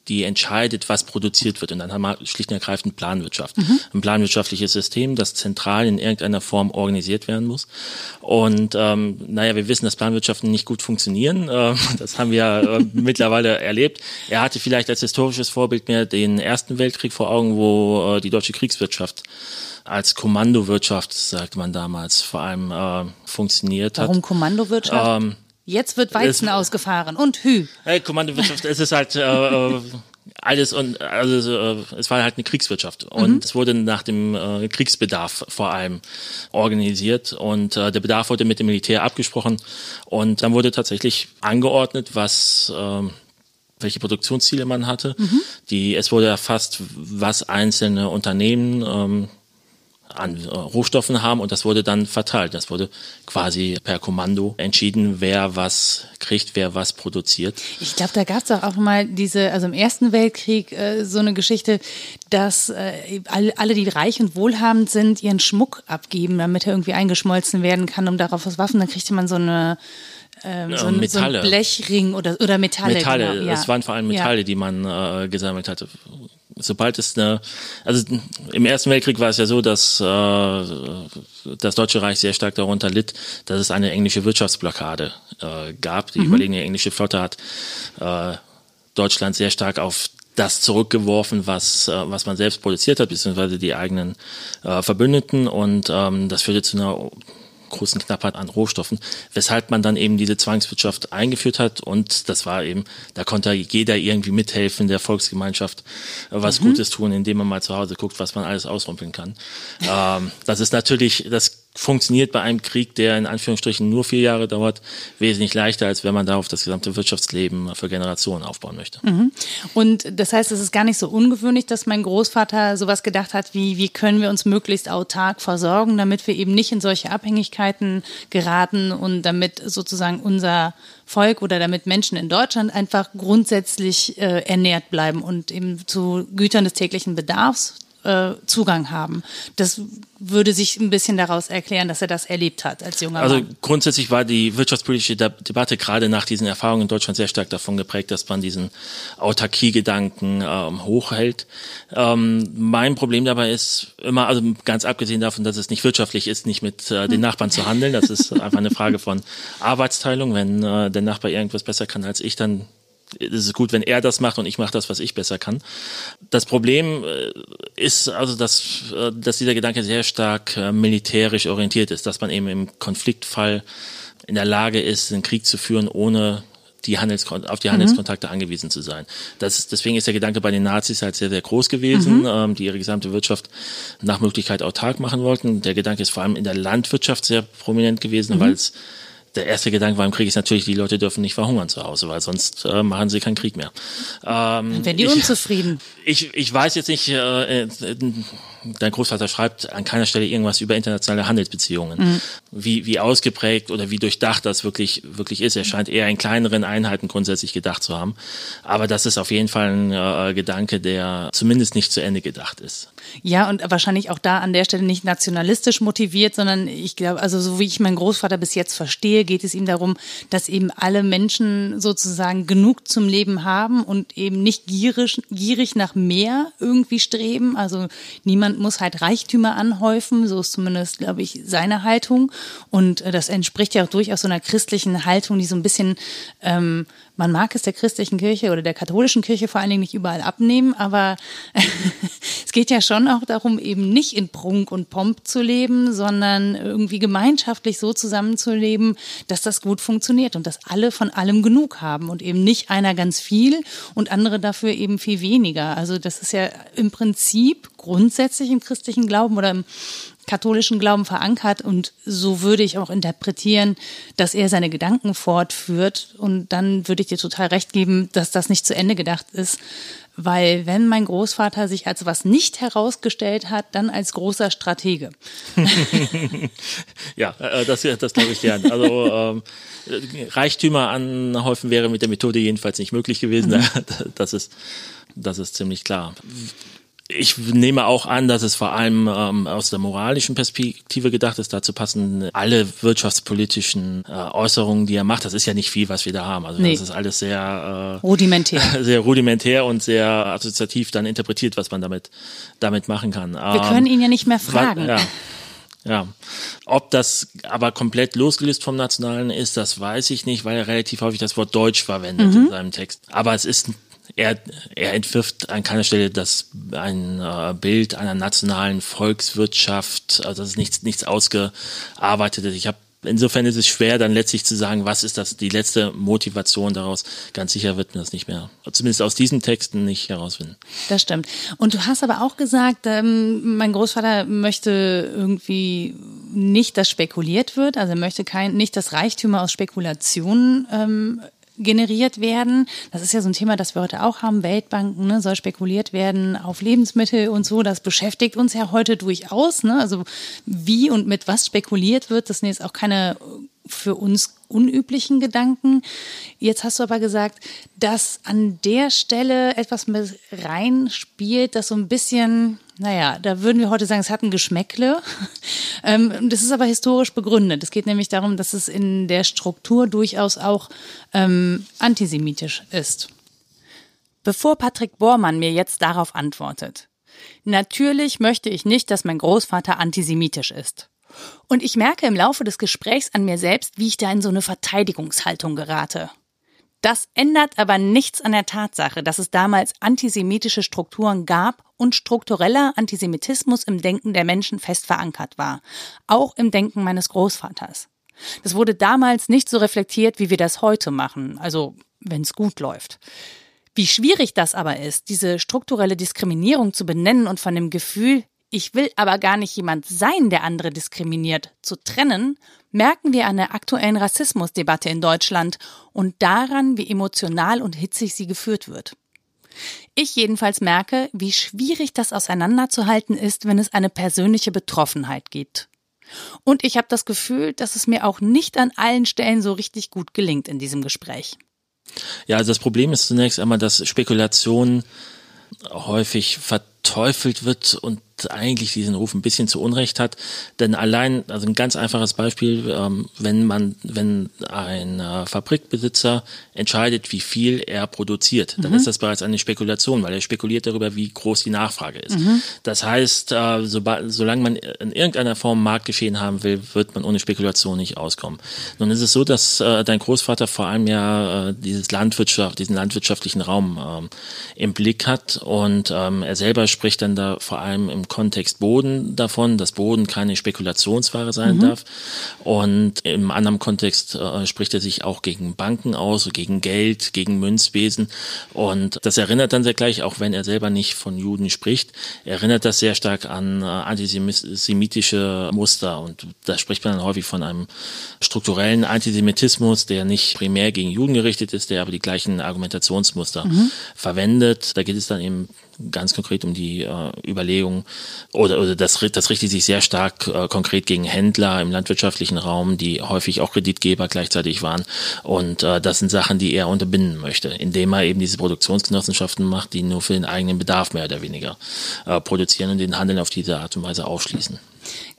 die entscheidet, was produziert wird. Und dann haben wir schlicht und ergreifend Planwirtschaft. Mhm. Ein planwirtschaftliches System, das zentral in irgendeiner Form organisiert werden muss. Und ähm, naja, wir wissen, dass Planwirtschaften nicht gut funktionieren. [LAUGHS] Äh, das haben wir äh, [LAUGHS] mittlerweile erlebt. Er hatte vielleicht als historisches Vorbild mehr den Ersten Weltkrieg vor Augen, wo äh, die deutsche Kriegswirtschaft als Kommandowirtschaft, sagt man damals, vor allem äh, funktioniert hat. Warum Kommandowirtschaft? Ähm, Jetzt wird Weizen es, ausgefahren und Hü. Hey, Kommandowirtschaft, es ist halt äh, äh, alles und also äh, es war halt eine Kriegswirtschaft und mhm. es wurde nach dem äh, Kriegsbedarf vor allem organisiert und äh, der Bedarf wurde mit dem Militär abgesprochen und dann wurde tatsächlich angeordnet, was äh, welche Produktionsziele man hatte. Mhm. Die es wurde erfasst, was einzelne Unternehmen ähm, an äh, Rohstoffen haben und das wurde dann verteilt. Das wurde quasi per Kommando entschieden, wer was kriegt, wer was produziert. Ich glaube, da gab es auch mal diese, also im Ersten Weltkrieg äh, so eine Geschichte, dass äh, alle, die reich und wohlhabend sind, ihren Schmuck abgeben, damit er irgendwie eingeschmolzen werden kann, um darauf was Waffen. Dann kriegte man so eine ähm, so, ein, Metalle. so Blechring oder, oder Metalle. Metalle, genau, ja. es waren vor allem Metalle, ja. die man äh, gesammelt hatte sobald es eine, also im Ersten Weltkrieg war es ja so, dass äh, das Deutsche Reich sehr stark darunter litt, dass es eine englische Wirtschaftsblockade äh, gab. Die mhm. überlegene englische Flotte hat äh, Deutschland sehr stark auf das zurückgeworfen, was, äh, was man selbst produziert hat, beziehungsweise die eigenen äh, Verbündeten. Und ähm, das führte zu einer großen Knappheit an Rohstoffen, weshalb man dann eben diese Zwangswirtschaft eingeführt hat und das war eben, da konnte jeder irgendwie mithelfen, der Volksgemeinschaft was mhm. Gutes tun, indem man mal zu Hause guckt, was man alles ausrumpeln kann. [LAUGHS] ähm, das ist natürlich, das funktioniert bei einem Krieg, der in Anführungsstrichen nur vier Jahre dauert, wesentlich leichter, als wenn man darauf das gesamte Wirtschaftsleben für Generationen aufbauen möchte. Mhm. Und das heißt, es ist gar nicht so ungewöhnlich, dass mein Großvater sowas gedacht hat, wie, wie können wir uns möglichst autark versorgen, damit wir eben nicht in solche Abhängigkeiten geraten und damit sozusagen unser Volk oder damit Menschen in Deutschland einfach grundsätzlich äh, ernährt bleiben und eben zu Gütern des täglichen Bedarfs äh, Zugang haben. Das würde sich ein bisschen daraus erklären, dass er das erlebt hat als junger also Mann. Also grundsätzlich war die wirtschaftspolitische De Debatte gerade nach diesen Erfahrungen in Deutschland sehr stark davon geprägt, dass man diesen Autarkie-Gedanken ähm, hochhält. Ähm, mein Problem dabei ist immer, also ganz abgesehen davon, dass es nicht wirtschaftlich ist, nicht mit äh, den Nachbarn zu handeln. Das ist [LAUGHS] einfach eine Frage von Arbeitsteilung. Wenn äh, der Nachbar irgendwas besser kann als ich, dann es ist gut, wenn er das macht und ich mache das, was ich besser kann. Das Problem äh, ist also, dass, äh, dass dieser Gedanke sehr stark äh, militärisch orientiert ist, dass man eben im Konfliktfall in der Lage ist, einen Krieg zu führen, ohne die Handelskon auf die mhm. Handelskontakte mhm. angewiesen zu sein. Das deswegen ist der Gedanke bei den Nazis halt sehr, sehr groß gewesen, mhm. ähm, die ihre gesamte Wirtschaft nach Möglichkeit autark machen wollten. Der Gedanke ist vor allem in der Landwirtschaft sehr prominent gewesen, mhm. weil es der erste Gedanke beim Krieg ist natürlich, die Leute dürfen nicht verhungern zu Hause, weil sonst äh, machen sie keinen Krieg mehr. Ähm, werden die ich, unzufrieden. Ich, ich weiß jetzt nicht, äh, dein Großvater schreibt an keiner Stelle irgendwas über internationale Handelsbeziehungen. Mhm. Wie, wie ausgeprägt oder wie durchdacht das wirklich, wirklich ist. Er scheint eher in kleineren Einheiten grundsätzlich gedacht zu haben. Aber das ist auf jeden Fall ein äh, Gedanke, der zumindest nicht zu Ende gedacht ist. Ja, und wahrscheinlich auch da an der Stelle nicht nationalistisch motiviert, sondern ich glaube, also so wie ich meinen Großvater bis jetzt verstehe, geht es ihm darum, dass eben alle Menschen sozusagen genug zum Leben haben und eben nicht gierig, gierig nach mehr irgendwie streben. Also niemand muss halt Reichtümer anhäufen, so ist zumindest, glaube ich, seine Haltung. Und äh, das entspricht ja auch durchaus so einer christlichen Haltung, die so ein bisschen ähm, man mag es der christlichen Kirche oder der katholischen Kirche vor allen Dingen nicht überall abnehmen, aber [LAUGHS] es geht ja schon auch darum, eben nicht in Prunk und Pomp zu leben, sondern irgendwie gemeinschaftlich so zusammenzuleben, dass das gut funktioniert und dass alle von allem genug haben und eben nicht einer ganz viel und andere dafür eben viel weniger. Also das ist ja im Prinzip grundsätzlich im christlichen Glauben oder im katholischen Glauben verankert und so würde ich auch interpretieren, dass er seine Gedanken fortführt und dann würde ich dir total recht geben, dass das nicht zu Ende gedacht ist, weil wenn mein Großvater sich als was nicht herausgestellt hat, dann als großer Stratege. [LAUGHS] ja, äh, das, das glaube ich gern. Also ähm, Reichtümer anhäufen wäre mit der Methode jedenfalls nicht möglich gewesen. Mhm. [LAUGHS] Das ist, das ist ziemlich klar ich nehme auch an, dass es vor allem ähm, aus der moralischen Perspektive gedacht ist. Dazu passen alle wirtschaftspolitischen äh, Äußerungen, die er macht. Das ist ja nicht viel, was wir da haben. Also nee. das ist alles sehr äh, rudimentär, [LAUGHS] sehr rudimentär und sehr assoziativ dann interpretiert, was man damit damit machen kann. Wir ähm, können ihn ja nicht mehr fragen. Ja. Ja, ob das aber komplett losgelöst vom Nationalen ist, das weiß ich nicht, weil er relativ häufig das Wort Deutsch verwendet mhm. in seinem Text. Aber es ist er, er entwirft an keiner Stelle das ein äh, Bild einer nationalen Volkswirtschaft, also das ist nichts nichts ausgearbeitetes. Ich habe insofern ist es schwer, dann letztlich zu sagen, was ist das die letzte Motivation daraus. Ganz sicher wird man das nicht mehr, zumindest aus diesen Texten nicht herausfinden. Das stimmt. Und du hast aber auch gesagt, ähm, mein Großvater möchte irgendwie nicht, dass spekuliert wird, also er möchte kein, nicht, dass Reichtümer aus Spekulationen ähm, generiert werden. Das ist ja so ein Thema, das wir heute auch haben. Weltbanken ne, soll spekuliert werden auf Lebensmittel und so. Das beschäftigt uns ja heute durchaus. Ne? Also wie und mit was spekuliert wird, das sind jetzt auch keine für uns unüblichen Gedanken. Jetzt hast du aber gesagt, dass an der Stelle etwas mit reinspielt, das so ein bisschen, naja, da würden wir heute sagen, es hat ein Geschmäckle. [LAUGHS] Ähm, das ist aber historisch begründet. Es geht nämlich darum, dass es in der Struktur durchaus auch ähm, antisemitisch ist. Bevor Patrick Bormann mir jetzt darauf antwortet. Natürlich möchte ich nicht, dass mein Großvater antisemitisch ist. Und ich merke im Laufe des Gesprächs an mir selbst, wie ich da in so eine Verteidigungshaltung gerate. Das ändert aber nichts an der Tatsache, dass es damals antisemitische Strukturen gab und struktureller Antisemitismus im Denken der Menschen fest verankert war, auch im Denken meines Großvaters. Das wurde damals nicht so reflektiert, wie wir das heute machen, also wenn es gut läuft. Wie schwierig das aber ist, diese strukturelle Diskriminierung zu benennen und von dem Gefühl, ich will aber gar nicht jemand sein, der andere diskriminiert, zu trennen, merken wir an der aktuellen Rassismusdebatte in Deutschland und daran, wie emotional und hitzig sie geführt wird. Ich jedenfalls merke, wie schwierig das auseinanderzuhalten ist, wenn es eine persönliche Betroffenheit gibt. Und ich habe das Gefühl, dass es mir auch nicht an allen Stellen so richtig gut gelingt in diesem Gespräch. Ja, also das Problem ist zunächst einmal, dass Spekulation häufig verteufelt wird und eigentlich diesen Ruf ein bisschen zu Unrecht hat. Denn allein, also ein ganz einfaches Beispiel, ähm, wenn man, wenn ein äh, Fabrikbesitzer entscheidet, wie viel er produziert, dann mhm. ist das bereits eine Spekulation, weil er spekuliert darüber, wie groß die Nachfrage ist. Mhm. Das heißt, äh, sobald, solange man in irgendeiner Form Marktgeschehen haben will, wird man ohne Spekulation nicht auskommen. Nun ist es so, dass äh, dein Großvater vor allem ja äh, dieses Landwirtschaft, diesen landwirtschaftlichen Raum ähm, im Blick hat und ähm, er selber spricht dann da vor allem im Kontext Boden davon, dass Boden keine Spekulationsware sein mhm. darf. Und im anderen Kontext äh, spricht er sich auch gegen Banken aus, gegen Geld, gegen Münzwesen. Und das erinnert dann sehr gleich, auch wenn er selber nicht von Juden spricht, erinnert das sehr stark an äh, antisemitische Muster. Und da spricht man dann häufig von einem strukturellen Antisemitismus, der nicht primär gegen Juden gerichtet ist, der aber die gleichen Argumentationsmuster mhm. verwendet. Da geht es dann eben ganz konkret um die äh, Überlegung oder, oder das, das richtet sich sehr stark äh, konkret gegen Händler im landwirtschaftlichen Raum, die häufig auch Kreditgeber gleichzeitig waren. Und äh, das sind Sachen, die er unterbinden möchte, indem er eben diese Produktionsgenossenschaften macht, die nur für den eigenen Bedarf mehr oder weniger äh, produzieren und den Handel auf diese Art und Weise ausschließen.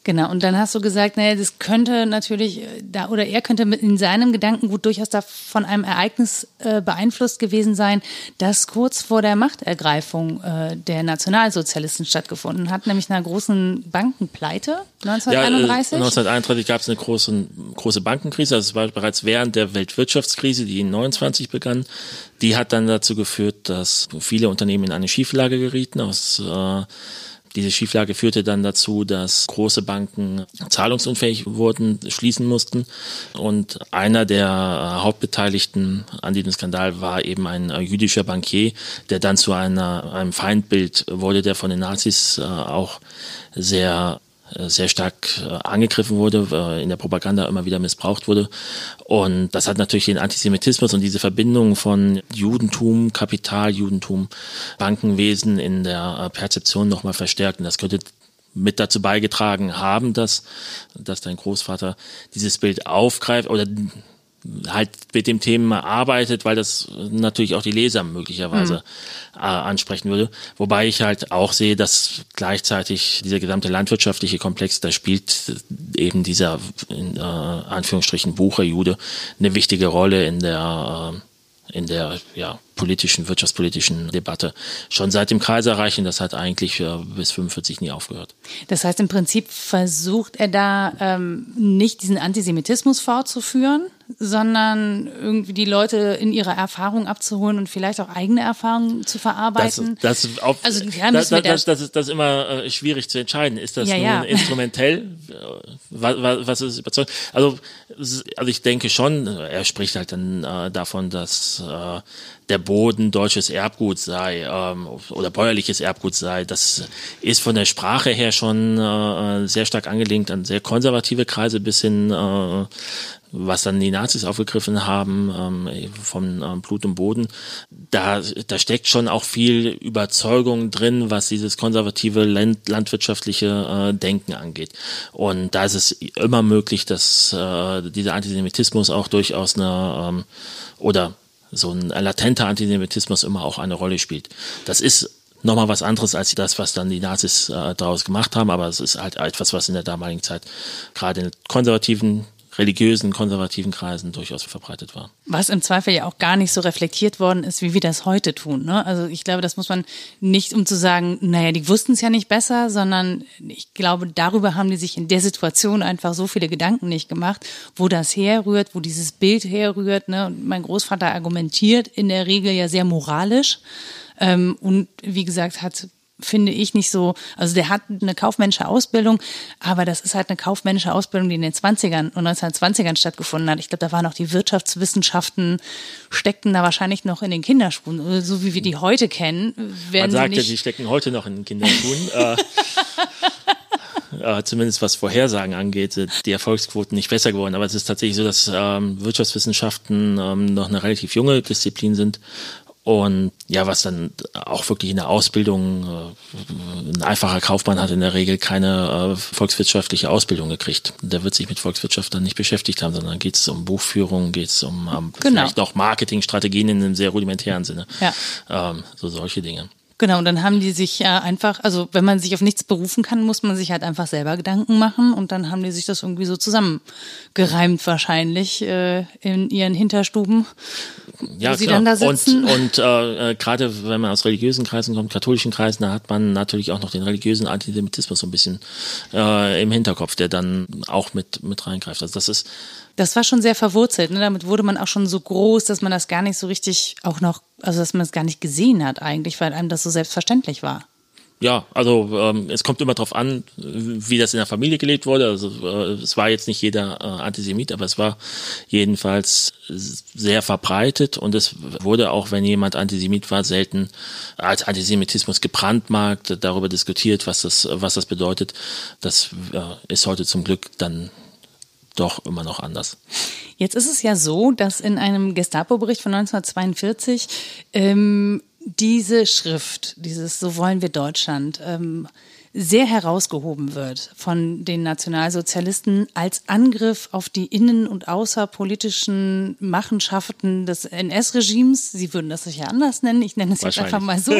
Genau, und dann hast du gesagt, naja, das könnte natürlich, äh, da oder er könnte in seinem Gedankengut durchaus da von einem Ereignis äh, beeinflusst gewesen sein, das kurz vor der Machtergreifung äh, der Nationalsozialisten stattgefunden hat, nämlich einer großen Bankenpleite 1931. Ja, 1931 gab es eine große, große Bankenkrise, also es war bereits während der Weltwirtschaftskrise, die in 29 begann. Die hat dann dazu geführt, dass viele Unternehmen in eine Schieflage gerieten aus äh, diese Schieflage führte dann dazu, dass große Banken zahlungsunfähig wurden, schließen mussten. Und einer der äh, Hauptbeteiligten an diesem Skandal war eben ein äh, jüdischer Bankier, der dann zu einer, einem Feindbild wurde, der von den Nazis äh, auch sehr sehr stark äh, angegriffen wurde, äh, in der Propaganda immer wieder missbraucht wurde. Und das hat natürlich den Antisemitismus und diese Verbindung von Judentum, Kapitaljudentum, Bankenwesen in der Perzeption nochmal verstärkt. Und das könnte mit dazu beigetragen haben, dass, dass dein Großvater dieses Bild aufgreift oder halt mit dem Thema arbeitet, weil das natürlich auch die Leser möglicherweise mhm. äh, ansprechen würde. Wobei ich halt auch sehe, dass gleichzeitig dieser gesamte landwirtschaftliche Komplex, da spielt eben dieser in äh, Anführungsstrichen Bucherjude eine wichtige Rolle in der äh, in der ja, politischen, wirtschaftspolitischen Debatte schon seit dem Kaiserreich und das hat eigentlich äh, bis 45 nie aufgehört. Das heißt, im Prinzip versucht er da ähm, nicht diesen Antisemitismus fortzuführen, sondern irgendwie die Leute in ihrer Erfahrung abzuholen und vielleicht auch eigene Erfahrungen zu verarbeiten. Das, das, auf, also, das, das, das, das, ist, das immer äh, schwierig zu entscheiden. Ist das ja, nun ja. instrumentell? was, was ist überzeugend? Also, also ich denke schon, er spricht halt dann äh, davon, dass äh, der Boden deutsches Erbgut sei ähm, oder bäuerliches Erbgut sei. Das ist von der Sprache her schon äh, sehr stark angelehnt an sehr konservative Kreise bis hin äh, was dann die Nazis aufgegriffen haben, ähm, vom ähm, Blut und Boden, da, da steckt schon auch viel Überzeugung drin, was dieses konservative land, landwirtschaftliche äh, Denken angeht. Und da ist es immer möglich, dass äh, dieser Antisemitismus auch durchaus eine ähm, oder so ein latenter Antisemitismus immer auch eine Rolle spielt. Das ist nochmal was anderes als das, was dann die Nazis äh, daraus gemacht haben, aber es ist halt etwas, was in der damaligen Zeit gerade in konservativen religiösen, konservativen Kreisen durchaus verbreitet war. Was im Zweifel ja auch gar nicht so reflektiert worden ist, wie wir das heute tun. Ne? Also ich glaube, das muss man nicht, um zu sagen, naja, die wussten es ja nicht besser, sondern ich glaube, darüber haben die sich in der Situation einfach so viele Gedanken nicht gemacht, wo das herrührt, wo dieses Bild herrührt. Ne? Und mein Großvater argumentiert in der Regel ja sehr moralisch. Ähm, und wie gesagt, hat finde ich nicht so, also der hat eine kaufmännische Ausbildung, aber das ist halt eine kaufmännische Ausbildung, die in den 20ern und 1920ern stattgefunden hat. Ich glaube, da waren auch die Wirtschaftswissenschaften, steckten da wahrscheinlich noch in den Kinderschuhen. So wie wir die heute kennen, werden Man sagt ja, die stecken heute noch in den Kinderschuhen. [LAUGHS] äh, äh, zumindest was Vorhersagen angeht, die Erfolgsquoten nicht besser geworden. Aber es ist tatsächlich so, dass ähm, Wirtschaftswissenschaften ähm, noch eine relativ junge Disziplin sind und ja, was dann auch wirklich in der Ausbildung, äh, ein einfacher Kaufmann hat in der Regel keine äh, volkswirtschaftliche Ausbildung gekriegt. Der wird sich mit Volkswirtschaft dann nicht beschäftigt haben, sondern geht es um Buchführung, geht es um ähm, genau. vielleicht noch Marketingstrategien in einem sehr rudimentären Sinne. Ja. Ähm, so solche Dinge. Genau, und dann haben die sich ja einfach, also wenn man sich auf nichts berufen kann, muss man sich halt einfach selber Gedanken machen und dann haben die sich das irgendwie so zusammengereimt wahrscheinlich äh, in ihren Hinterstuben, ja, wo sie klar. dann da sitzen. Und, und äh, äh, gerade wenn man aus religiösen Kreisen kommt, katholischen Kreisen, da hat man natürlich auch noch den religiösen Antisemitismus so ein bisschen äh, im Hinterkopf, der dann auch mit, mit reingreift. Also das ist das war schon sehr verwurzelt. Ne? Damit wurde man auch schon so groß, dass man das gar nicht so richtig auch noch, also dass man es gar nicht gesehen hat eigentlich, weil einem das so selbstverständlich war. Ja, also ähm, es kommt immer darauf an, wie das in der Familie gelebt wurde. Also äh, es war jetzt nicht jeder äh, Antisemit, aber es war jedenfalls sehr verbreitet und es wurde auch, wenn jemand Antisemit war, selten als Antisemitismus gebrandmarkt, darüber diskutiert, was das, was das bedeutet. Das äh, ist heute zum Glück dann doch immer noch anders. Jetzt ist es ja so, dass in einem Gestapo-Bericht von 1942 ähm, diese Schrift, dieses So wollen wir Deutschland, ähm, sehr herausgehoben wird von den Nationalsozialisten als Angriff auf die innen- und außerpolitischen Machenschaften des NS-Regimes. Sie würden das sicher anders nennen. Ich nenne es jetzt einfach mal so. [LAUGHS]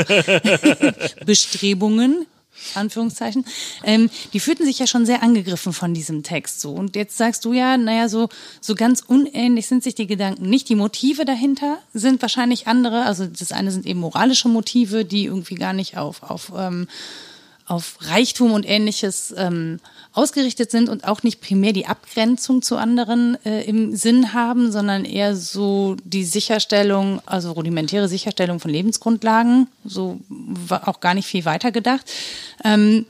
[LAUGHS] Bestrebungen Anführungszeichen, ähm, die fühlten sich ja schon sehr angegriffen von diesem Text so. Und jetzt sagst du ja, naja, so, so ganz unähnlich sind sich die Gedanken nicht. Die Motive dahinter sind wahrscheinlich andere. Also das eine sind eben moralische Motive, die irgendwie gar nicht auf, auf ähm, auf Reichtum und ähnliches ähm, ausgerichtet sind und auch nicht primär die Abgrenzung zu anderen äh, im Sinn haben, sondern eher so die Sicherstellung, also rudimentäre Sicherstellung von Lebensgrundlagen, so war auch gar nicht viel weiter gedacht. Ähm,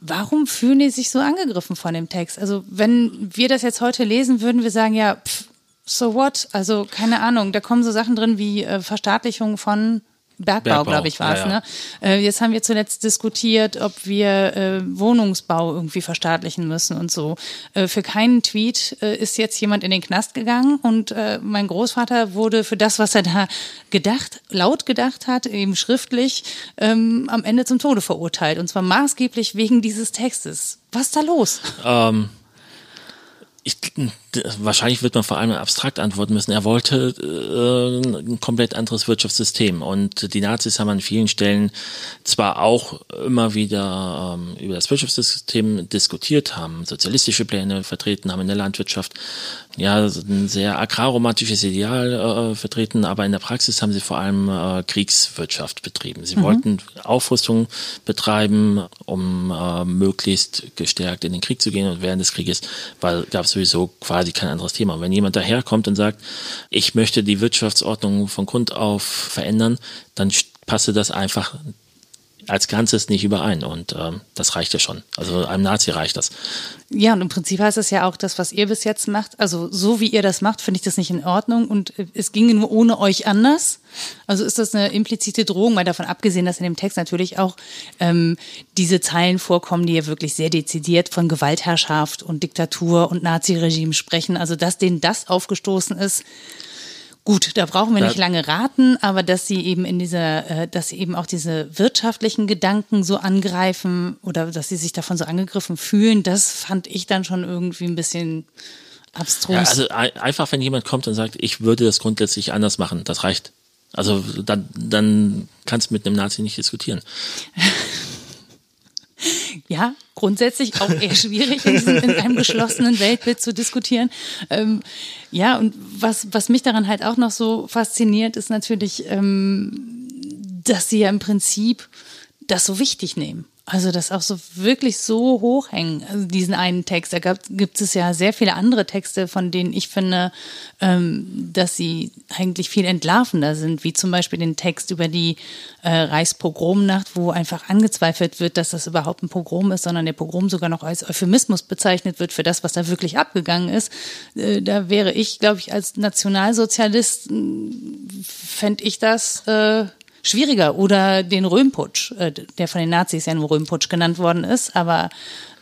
warum fühlen die sich so angegriffen von dem Text? Also wenn wir das jetzt heute lesen, würden wir sagen, ja, pff, so what? Also keine Ahnung, da kommen so Sachen drin wie äh, Verstaatlichung von Bergbau, Bergbau. glaube ich, war es. Ja, ja. Ne? Äh, jetzt haben wir zuletzt diskutiert, ob wir äh, Wohnungsbau irgendwie verstaatlichen müssen und so. Äh, für keinen Tweet äh, ist jetzt jemand in den Knast gegangen und äh, mein Großvater wurde für das, was er da gedacht, laut gedacht hat, eben schriftlich, ähm, am Ende zum Tode verurteilt. Und zwar maßgeblich wegen dieses Textes. Was ist da los? Ähm, ich, wahrscheinlich wird man vor allem abstrakt antworten müssen. Er wollte äh, ein komplett anderes Wirtschaftssystem und die Nazis haben an vielen Stellen zwar auch immer wieder ähm, über das Wirtschaftssystem diskutiert, haben sozialistische Pläne vertreten, haben in der Landwirtschaft ja ein sehr agrarromantisches Ideal äh, vertreten, aber in der Praxis haben sie vor allem äh, Kriegswirtschaft betrieben. Sie mhm. wollten Aufrüstung betreiben, um äh, möglichst gestärkt in den Krieg zu gehen und während des Krieges gab es sowieso quasi kein anderes Thema. Wenn jemand daherkommt und sagt, ich möchte die Wirtschaftsordnung von Grund auf verändern, dann passe das einfach als Ganzes nicht überein. Und ähm, das reicht ja schon. Also einem Nazi reicht das. Ja, und im Prinzip heißt es ja auch, das, was ihr bis jetzt macht, also so wie ihr das macht, finde ich das nicht in Ordnung und äh, es ginge nur ohne euch anders. Also ist das eine implizite Drohung, mal davon abgesehen, dass in dem Text natürlich auch ähm, diese Zeilen vorkommen, die ja wirklich sehr dezidiert von Gewaltherrschaft und Diktatur und Naziregime sprechen. Also dass denen das aufgestoßen ist, Gut, da brauchen wir nicht lange raten, aber dass sie eben in dieser, äh, dass sie eben auch diese wirtschaftlichen Gedanken so angreifen oder dass sie sich davon so angegriffen fühlen, das fand ich dann schon irgendwie ein bisschen abstrus. Ja, also einfach, wenn jemand kommt und sagt, ich würde das grundsätzlich anders machen, das reicht. Also dann, dann kannst du mit einem Nazi nicht diskutieren. [LAUGHS] ja, grundsätzlich auch eher schwierig, in, diesem, in einem geschlossenen Weltbild zu diskutieren. Ähm, ja, und was, was mich daran halt auch noch so fasziniert, ist natürlich, ähm, dass sie ja im Prinzip das so wichtig nehmen. Also das auch so wirklich so hochhängen, also diesen einen Text. Da gibt es ja sehr viele andere Texte, von denen ich finde, ähm, dass sie eigentlich viel entlarvender sind, wie zum Beispiel den Text über die äh, Reichspogromnacht, wo einfach angezweifelt wird, dass das überhaupt ein Pogrom ist, sondern der Pogrom sogar noch als Euphemismus bezeichnet wird für das, was da wirklich abgegangen ist. Äh, da wäre ich, glaube ich, als Nationalsozialist, fände ich das äh, schwieriger. Oder den Röhmputsch, äh, der von den Nazis ja nur Röhmputsch genannt worden ist, aber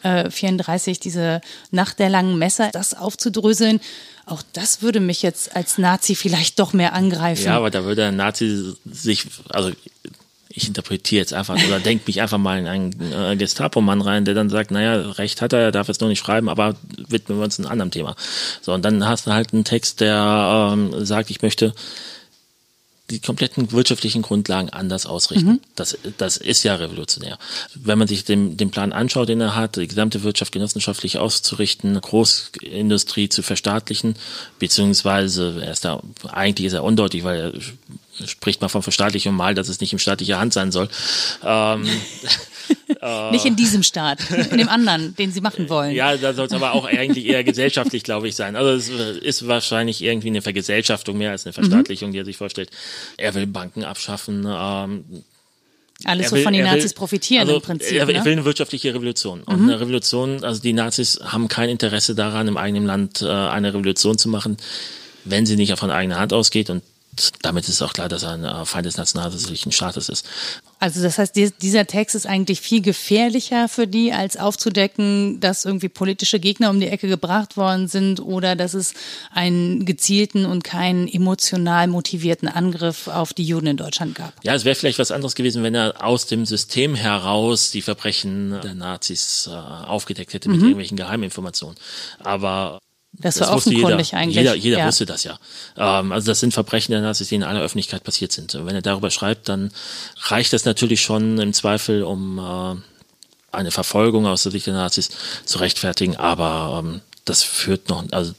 äh, 34, diese Nacht der langen Messer, das aufzudröseln, auch das würde mich jetzt als Nazi vielleicht doch mehr angreifen. Ja, aber da würde ein Nazi sich, also ich interpretiere jetzt einfach oder denke mich einfach mal in einen äh, Gestapo-Mann rein, der dann sagt, naja, Recht hat er, er darf jetzt noch nicht schreiben, aber widmen wir uns einem anderen Thema. So, und dann hast du halt einen Text, der ähm, sagt, ich möchte die kompletten wirtschaftlichen Grundlagen anders ausrichten. Mhm. Das, das ist ja revolutionär. Wenn man sich den, den Plan anschaut, den er hat, die gesamte Wirtschaft genossenschaftlich auszurichten, Großindustrie zu verstaatlichen, beziehungsweise er ist da, eigentlich ist er undeutlich, weil er spricht mal von Verstaatlichung mal, dass es nicht in staatlicher Hand sein soll. Ähm, [LAUGHS] Nicht in diesem Staat, in dem anderen, den sie machen wollen. Ja, da soll es aber auch eigentlich eher gesellschaftlich, glaube ich, sein. Also es ist wahrscheinlich irgendwie eine Vergesellschaftung mehr als eine Verstaatlichung, mhm. die er sich vorstellt. Er will Banken abschaffen. Ähm, alles so von den Nazis will, profitieren also im Prinzip. Er, er will eine wirtschaftliche Revolution. Und mhm. eine Revolution, also die Nazis haben kein Interesse daran, im eigenen Land äh, eine Revolution zu machen, wenn sie nicht von eigener Hand ausgeht. Und damit ist auch klar, dass er ein äh, Feind des nationalsozialistischen Staates ist. Also das heißt, dieser Text ist eigentlich viel gefährlicher für die, als aufzudecken, dass irgendwie politische Gegner um die Ecke gebracht worden sind oder dass es einen gezielten und keinen emotional motivierten Angriff auf die Juden in Deutschland gab. Ja, es wäre vielleicht was anderes gewesen, wenn er aus dem System heraus die Verbrechen der Nazis äh, aufgedeckt hätte mit mhm. irgendwelchen Geheiminformationen. Aber das war das offenkundig jeder, eigentlich. Jeder, jeder ja. wusste das ja. Ähm, also das sind Verbrechen der Nazis, die in aller Öffentlichkeit passiert sind. Und wenn er darüber schreibt, dann reicht das natürlich schon im Zweifel, um äh, eine Verfolgung aus der Sicht der Nazis zu rechtfertigen. Aber ähm, das führt noch, also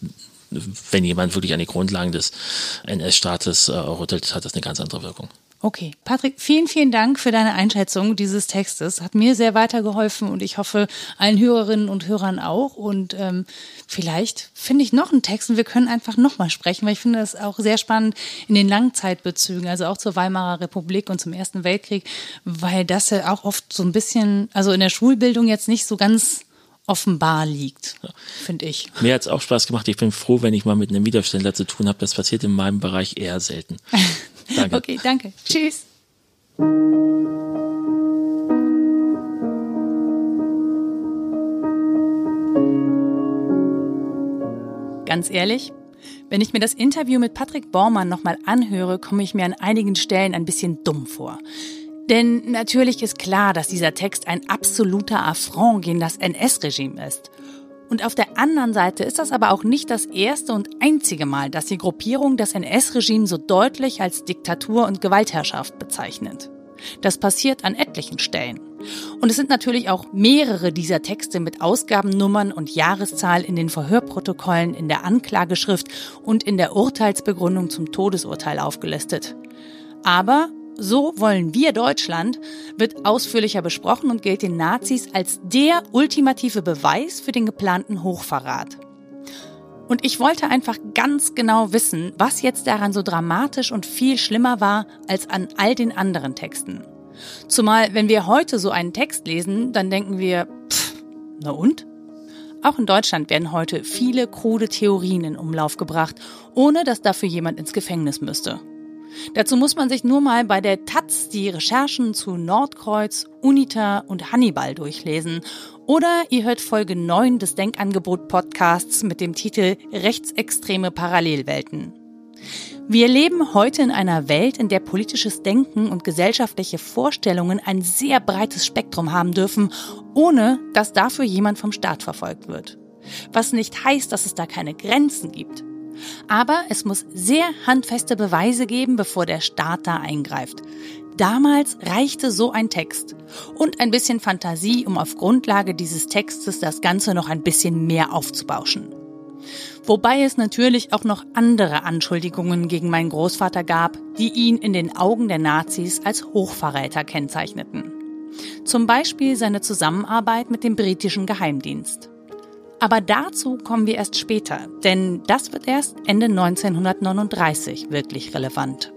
wenn jemand wirklich an die Grundlagen des NS-Staates äh, rüttelt, hat das eine ganz andere Wirkung. Okay, Patrick, vielen, vielen Dank für deine Einschätzung dieses Textes. Hat mir sehr weitergeholfen und ich hoffe allen Hörerinnen und Hörern auch. Und ähm, vielleicht finde ich noch einen Text und wir können einfach nochmal sprechen, weil ich finde das auch sehr spannend in den Langzeitbezügen, also auch zur Weimarer Republik und zum Ersten Weltkrieg, weil das ja auch oft so ein bisschen, also in der Schulbildung jetzt nicht so ganz offenbar liegt, finde ich. Mir hat es auch Spaß gemacht. Ich bin froh, wenn ich mal mit einem Widerständler zu tun habe. Das passiert in meinem Bereich eher selten. [LAUGHS] Danke. Okay, danke. Tschüss. Ganz ehrlich, wenn ich mir das Interview mit Patrick Bormann nochmal anhöre, komme ich mir an einigen Stellen ein bisschen dumm vor. Denn natürlich ist klar, dass dieser Text ein absoluter Affront gegen das NS-Regime ist. Und auf der anderen Seite ist das aber auch nicht das erste und einzige Mal, dass die Gruppierung das NS-Regime so deutlich als Diktatur und Gewaltherrschaft bezeichnet. Das passiert an etlichen Stellen. Und es sind natürlich auch mehrere dieser Texte mit Ausgabennummern und Jahreszahl in den Verhörprotokollen, in der Anklageschrift und in der Urteilsbegründung zum Todesurteil aufgelistet. Aber so wollen wir Deutschland wird ausführlicher besprochen und gilt den Nazis als der ultimative Beweis für den geplanten Hochverrat. Und ich wollte einfach ganz genau wissen, was jetzt daran so dramatisch und viel schlimmer war als an all den anderen Texten. Zumal, wenn wir heute so einen Text lesen, dann denken wir, pff, na und? Auch in Deutschland werden heute viele krude Theorien in Umlauf gebracht, ohne dass dafür jemand ins Gefängnis müsste. Dazu muss man sich nur mal bei der Taz die Recherchen zu Nordkreuz, UNITA und Hannibal durchlesen. Oder ihr hört Folge 9 des Denkangebot Podcasts mit dem Titel Rechtsextreme Parallelwelten. Wir leben heute in einer Welt, in der politisches Denken und gesellschaftliche Vorstellungen ein sehr breites Spektrum haben dürfen, ohne dass dafür jemand vom Staat verfolgt wird. Was nicht heißt, dass es da keine Grenzen gibt. Aber es muss sehr handfeste Beweise geben, bevor der Staat da eingreift. Damals reichte so ein Text und ein bisschen Fantasie, um auf Grundlage dieses Textes das Ganze noch ein bisschen mehr aufzubauschen. Wobei es natürlich auch noch andere Anschuldigungen gegen meinen Großvater gab, die ihn in den Augen der Nazis als Hochverräter kennzeichneten. Zum Beispiel seine Zusammenarbeit mit dem britischen Geheimdienst. Aber dazu kommen wir erst später, denn das wird erst Ende 1939 wirklich relevant.